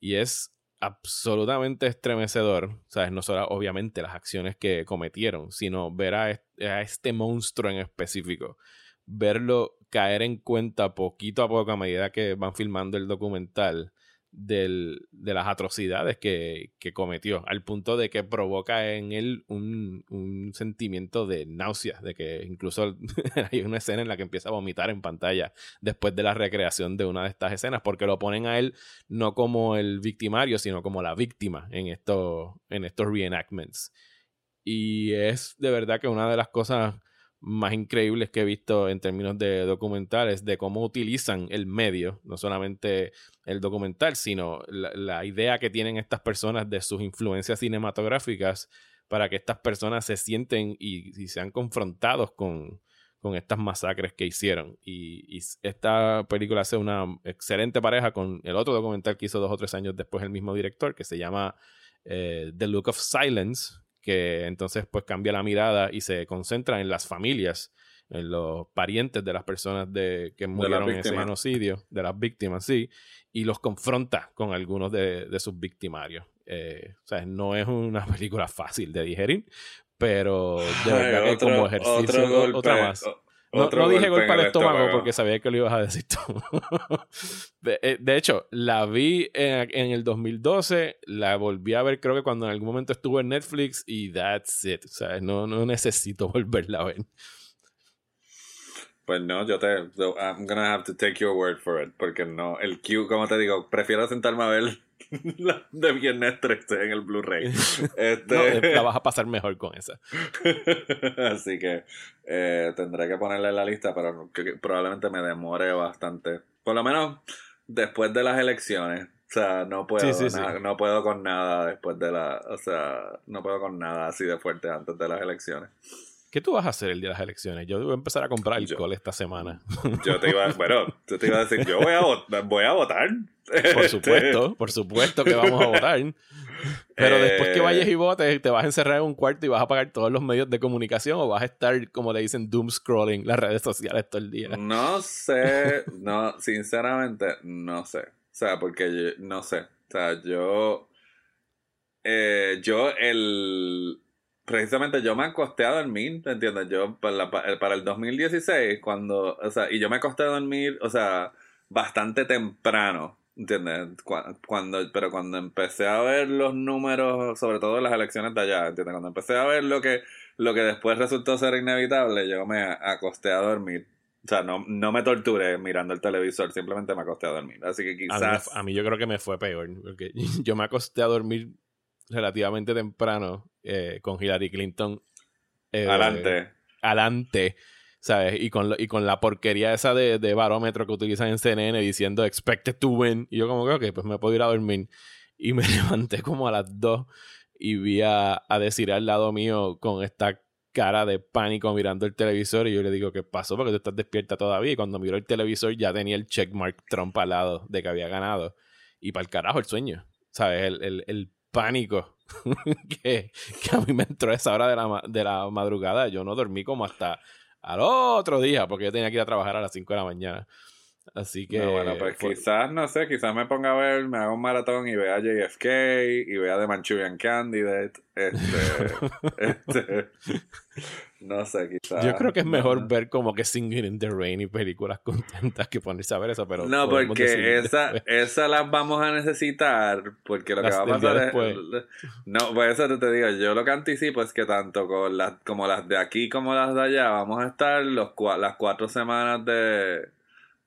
y es absolutamente estremecedor, ¿sabes? No solo obviamente las acciones que cometieron, sino ver a, est- a este monstruo en específico, verlo caer en cuenta poquito a poco a medida que van filmando el documental del- de las atrocidades que, que cometió, al punto de que provoca en él un, un sentimiento de náusea, de que incluso [LAUGHS] hay una escena en la que empieza a vomitar en pantalla después de la recreación de una de estas escenas, porque lo ponen a él no como el victimario, sino como la víctima en, estos en estos reenactments. Y es de verdad que una de las cosas más increíbles que he visto en términos de documentales, de cómo utilizan el medio, no solamente el documental, sino la, idea que tienen estas personas de sus influencias cinematográficas para que estas personas se sienten y, y sean confrontados con, con estas masacres que hicieron. Y, y esta película hace una excelente pareja con el otro documental que hizo dos o tres años después el mismo director, que se llama eh, The Look of Silence, que entonces pues cambia la mirada y se concentra en las familias, en los parientes de las personas de, que murieron en ese genocidio, de las víctimas, sí, y los confronta con algunos de, de sus victimarios. Eh, o sea, no es una [LAUGHS] película fácil de digerir, pero de Ay, verdad que otro- como ejercicio, otro golpe, otra más. o- No, otro no dije golpe al estómago estómago. porque sabía que lo ibas a decir tú. [LAUGHS] de, eh, de hecho, la vi en, en el 2012, la volví a ver creo que cuando en algún momento estuvo en Netflix y that's it. O sea, no, no necesito [LAUGHS] volverla a ver. Pues no, yo te. I'm gonna have to take your word for it. Porque no, el Q, como te digo, prefiero sentarme a ver la de Viernes 13 en el Blu-ray. [LAUGHS] Este, No, eh, la vas a pasar mejor con esa. [LAUGHS] Así que eh, tendré que ponerla en la lista, pero que- que probablemente me demore bastante. Por lo menos después de las elecciones. O sea, no puedo, Sí, sí, sí. na- no puedo con nada después de la. O sea, no puedo con nada así de fuerte antes de las elecciones. ¿Qué tú vas a hacer el día de las elecciones? Yo voy a empezar a comprar alcohol esta semana. Yo te iba, bueno, yo te iba a decir, yo voy a, vot- voy a votar. Por Este, supuesto, por supuesto que vamos a votar. Pero después que Eh, vayas y votes, te vas a encerrar en un cuarto y vas a apagar todos los medios de comunicación o vas a estar, como le dicen, doom scrolling las redes sociales todo el día. No sé, no, sinceramente, no sé. O sea, porque yo- no sé. O sea, yo. eh, yo, el. Precisamente yo me acosté a dormir, ¿te entiendes? Yo, para, la- pa- para el 2016, cuando. O sea, y yo me acosté a dormir, o sea, bastante temprano, ¿entiendes? Cu- Cuando, pero cuando empecé a ver los números, sobre todo las elecciones de allá, ¿entiendes? Cuando empecé a ver lo que, lo que después resultó ser inevitable, yo me acosté a dormir. O sea, no, no me torturé mirando el televisor, simplemente me acosté a dormir. Así que A mí, quizás. a mí yo creo que me fue peor, porque [LAUGHS] yo me acosté a dormir relativamente temprano eh, con Hillary Clinton. eh, Adelante. Adelante. ¿sabes? Y con, lo- y con la porquería esa de, de barómetro que utilizan en CNN diciendo expected to win. Y yo como que, ok, pues me puedo ir a dormir. Y me [LAUGHS] levanté como a las 2 y vi a, a decir al lado mío con esta cara de pánico mirando el televisor y yo le digo, ¿qué pasó? Porque tú estás despierta todavía. Y cuando miró el televisor ya tenía el checkmark Trump al lado de que había ganado. Y para el carajo el sueño, ¿sabes? El, el, el pánico [LAUGHS] que, a mí me entró esa hora de la, de la madrugada. Yo no dormí como hasta al otro día porque yo tenía que ir a trabajar a las 5 de la mañana. Así que... No, bueno, pues fue- quizás, no sé, quizás me ponga a ver, me haga un maratón y vea JFK y vea The Manchurian Candidate. Este, [LAUGHS] este, no sé, quizás. Yo creo que es mejor no. ver como que Singing in the Rain y películas contentas que ponerse a ver eso, pero No, porque esa, después. esa las vamos a necesitar, porque lo Las que va a pasar después. es... No, pues eso te, digo, yo lo que anticipo es que tanto con las, como las de aquí como las de allá, vamos a estar los, las cuatro semanas de...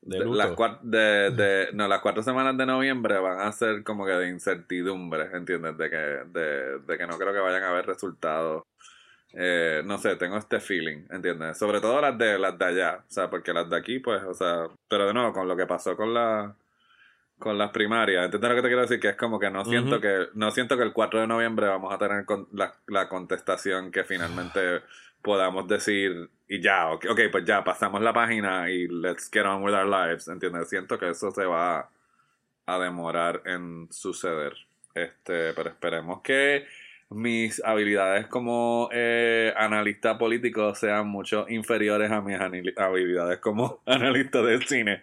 De de- luto. las cua- de, de- no, las cuatro semanas de noviembre van a ser como que de incertidumbre, ¿entiendes? De que, de, de que no creo que vayan a haber resultados. Eh, no sé, tengo este feeling, ¿entiendes? Sobre todo las de las de allá, o sea, porque las de aquí, pues, o sea, pero de nuevo, con lo que pasó con la con las primarias, ¿entiendes lo que te quiero decir? Que es como que no siento que no siento que el 4 de noviembre vamos a tener con- la, la contestación que finalmente podamos decir y ya, ok, ok, pues ya pasamos la página y let's get on with our lives, ¿entiendes? Siento que eso se va a demorar en suceder. Este, pero esperemos que mis habilidades como eh, analista político sean mucho inferiores a mis habilidades como [LAUGHS] analista de cine.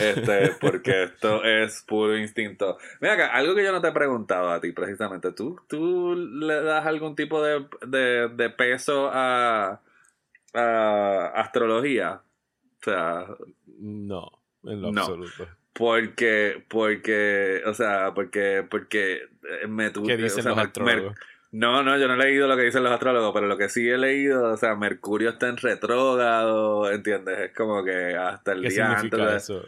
Este, porque esto es puro instinto. Mira acá, algo que yo no te he preguntado a ti precisamente. ¿Tú, tú le das algún tipo de, de, de peso a, a astrología? O sea, No, en lo No. absoluto. porque, porque, o sea, porque, porque eh, me tu- ¿Qué o dicen sea, los? Mer- no, no, yo no he leído lo que dicen los astrólogos, pero lo que sí he leído, o sea, Mercurio está en retrógrado, ¿entiendes? Es como que hasta el ¿Qué día antes de- eso?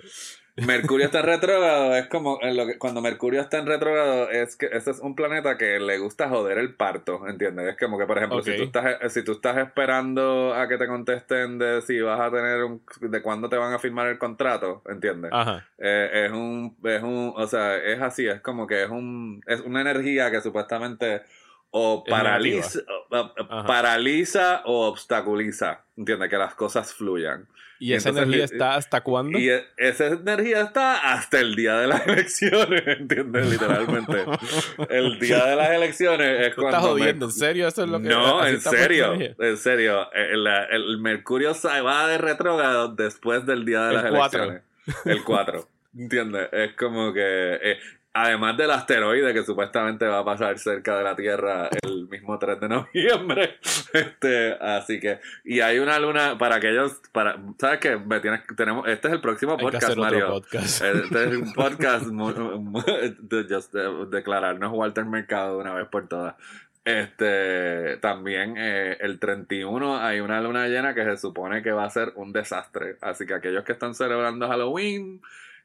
Mercurio está en [LAUGHS] retrógrado, es como en lo que, cuando Mercurio está en retrógrado, es que ese es un planeta que le gusta joder el parto, ¿entiendes? Es como que, por ejemplo, si, tú estás, si tú estás esperando a que te contesten de si vas a tener un, de cuándo te van a firmar el contrato, ¿entiendes? Ajá. Eh, es un, es un, o sea, es así, es como que es un, es una energía que supuestamente o paraliza, o- paraliza o obstaculiza, ¿entiendes? Que las cosas fluyan. ¿Y esa entonces, energía está hasta cuándo? Y e- esa energía está hasta el día de las [LAUGHS] elecciones, ¿entiendes? Literalmente. [LAUGHS] el día de las elecciones es ¿Tú cuando... estás jodiendo? ¿En serio? ¿Eso es lo que no, en serio, en serio. El, el Mercurio se va de retrógrado después del día de El las elecciones. El 4. ¿Entiendes? Es como que... eh, además del asteroide que supuestamente va a pasar cerca de la Tierra el mismo 3 de noviembre. [LAUGHS] Este, así que... Y hay una luna para aquellos... para ¿Sabes qué? Me tienes, tenemos, este es el próximo podcast, Mario. podcast. Este es un [LAUGHS] podcast de just, de- declararnos Walter Mercado de una vez por todas. Este también eh, el 31 hay una luna llena que se supone que va a ser un desastre. Así que aquellos que están celebrando Halloween,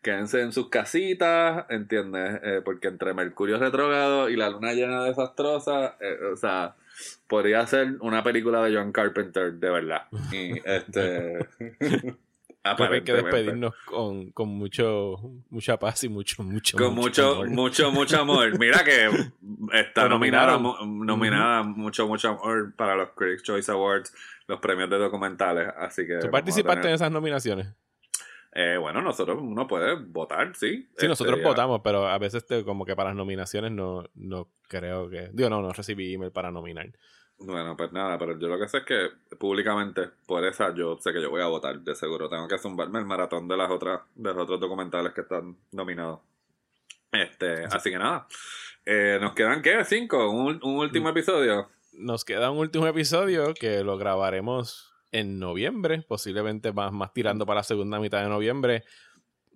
quédense en sus casitas, ¿entiendes? Eh, porque entre Mercurio retrógrado y la luna llena desastrosa, eh, o sea, podría ser una película de John Carpenter, de verdad. Y este. Que [LAUGHS] hay que despedirnos con, con mucho, mucha paz y mucho, mucho, Con mucho, amor. mucho, mucho amor. Mira que está nominada, nominada mucho, mucho amor para los Critics Choice Awards, los premios de documentales. Así que. ¿Tú participaste en esas nominaciones? Eh, bueno, nosotros, uno puede votar, sí. Sí, nosotros Este, ya- votamos, pero a veces te- como que para las nominaciones no, no creo que... Digo, no, no recibí email para nominar. Bueno, pues nada, pero yo lo que sé es que públicamente, por esa, yo sé que yo voy a votar, de seguro. Tengo que zumbarme el maratón de las otras, de los otros documentales que están nominados. Este, así que nada. Eh, ¿Nos quedan qué? ¿Cinco? ¿Un, un último episodio? Nos queda un último episodio que lo grabaremos en noviembre, posiblemente más, más tirando para la segunda mitad de noviembre.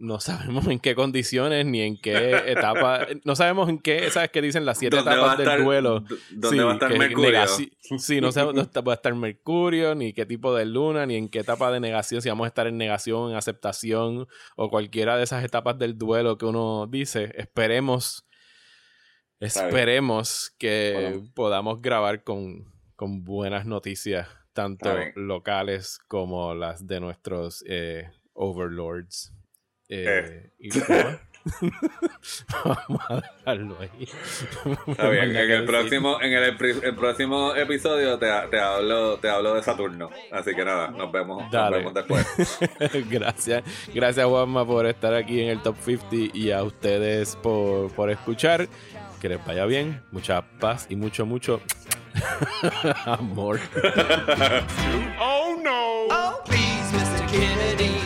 No sabemos en qué condiciones ni en qué [LAUGHS] etapa. No sabemos en qué, ¿sabes qué dicen las siete ¿Dónde va etapas a del estar- duelo? dónde va a estar Mercurio? [LAUGHS] Sí, no sabemos dónde va a estar Mercurio, ni qué tipo de luna, ni en qué etapa de negación, si vamos a estar en negación, en aceptación, o cualquiera de esas etapas del duelo que uno dice. Esperemos, esperemos que podamos grabar con, con buenas noticias tanto locales como las de nuestros eh, overlords. Eh, Eh. y. [LAUGHS] Vamos a dejarlo ahí. Está [LAUGHS] bien, en el próximo, en el, próximo episodio te, te hablo, te hablo de Saturno. Así que nada, nos vemos, nos vemos después. [LAUGHS] gracias, gracias Juanma por estar aquí en el Top 50 y a ustedes por, por escuchar. Que les vaya bien, mucha paz y mucho, mucho [LAUGHS] amor. [LAUGHS] Oh no! Oh, please, Mr. Kennedy.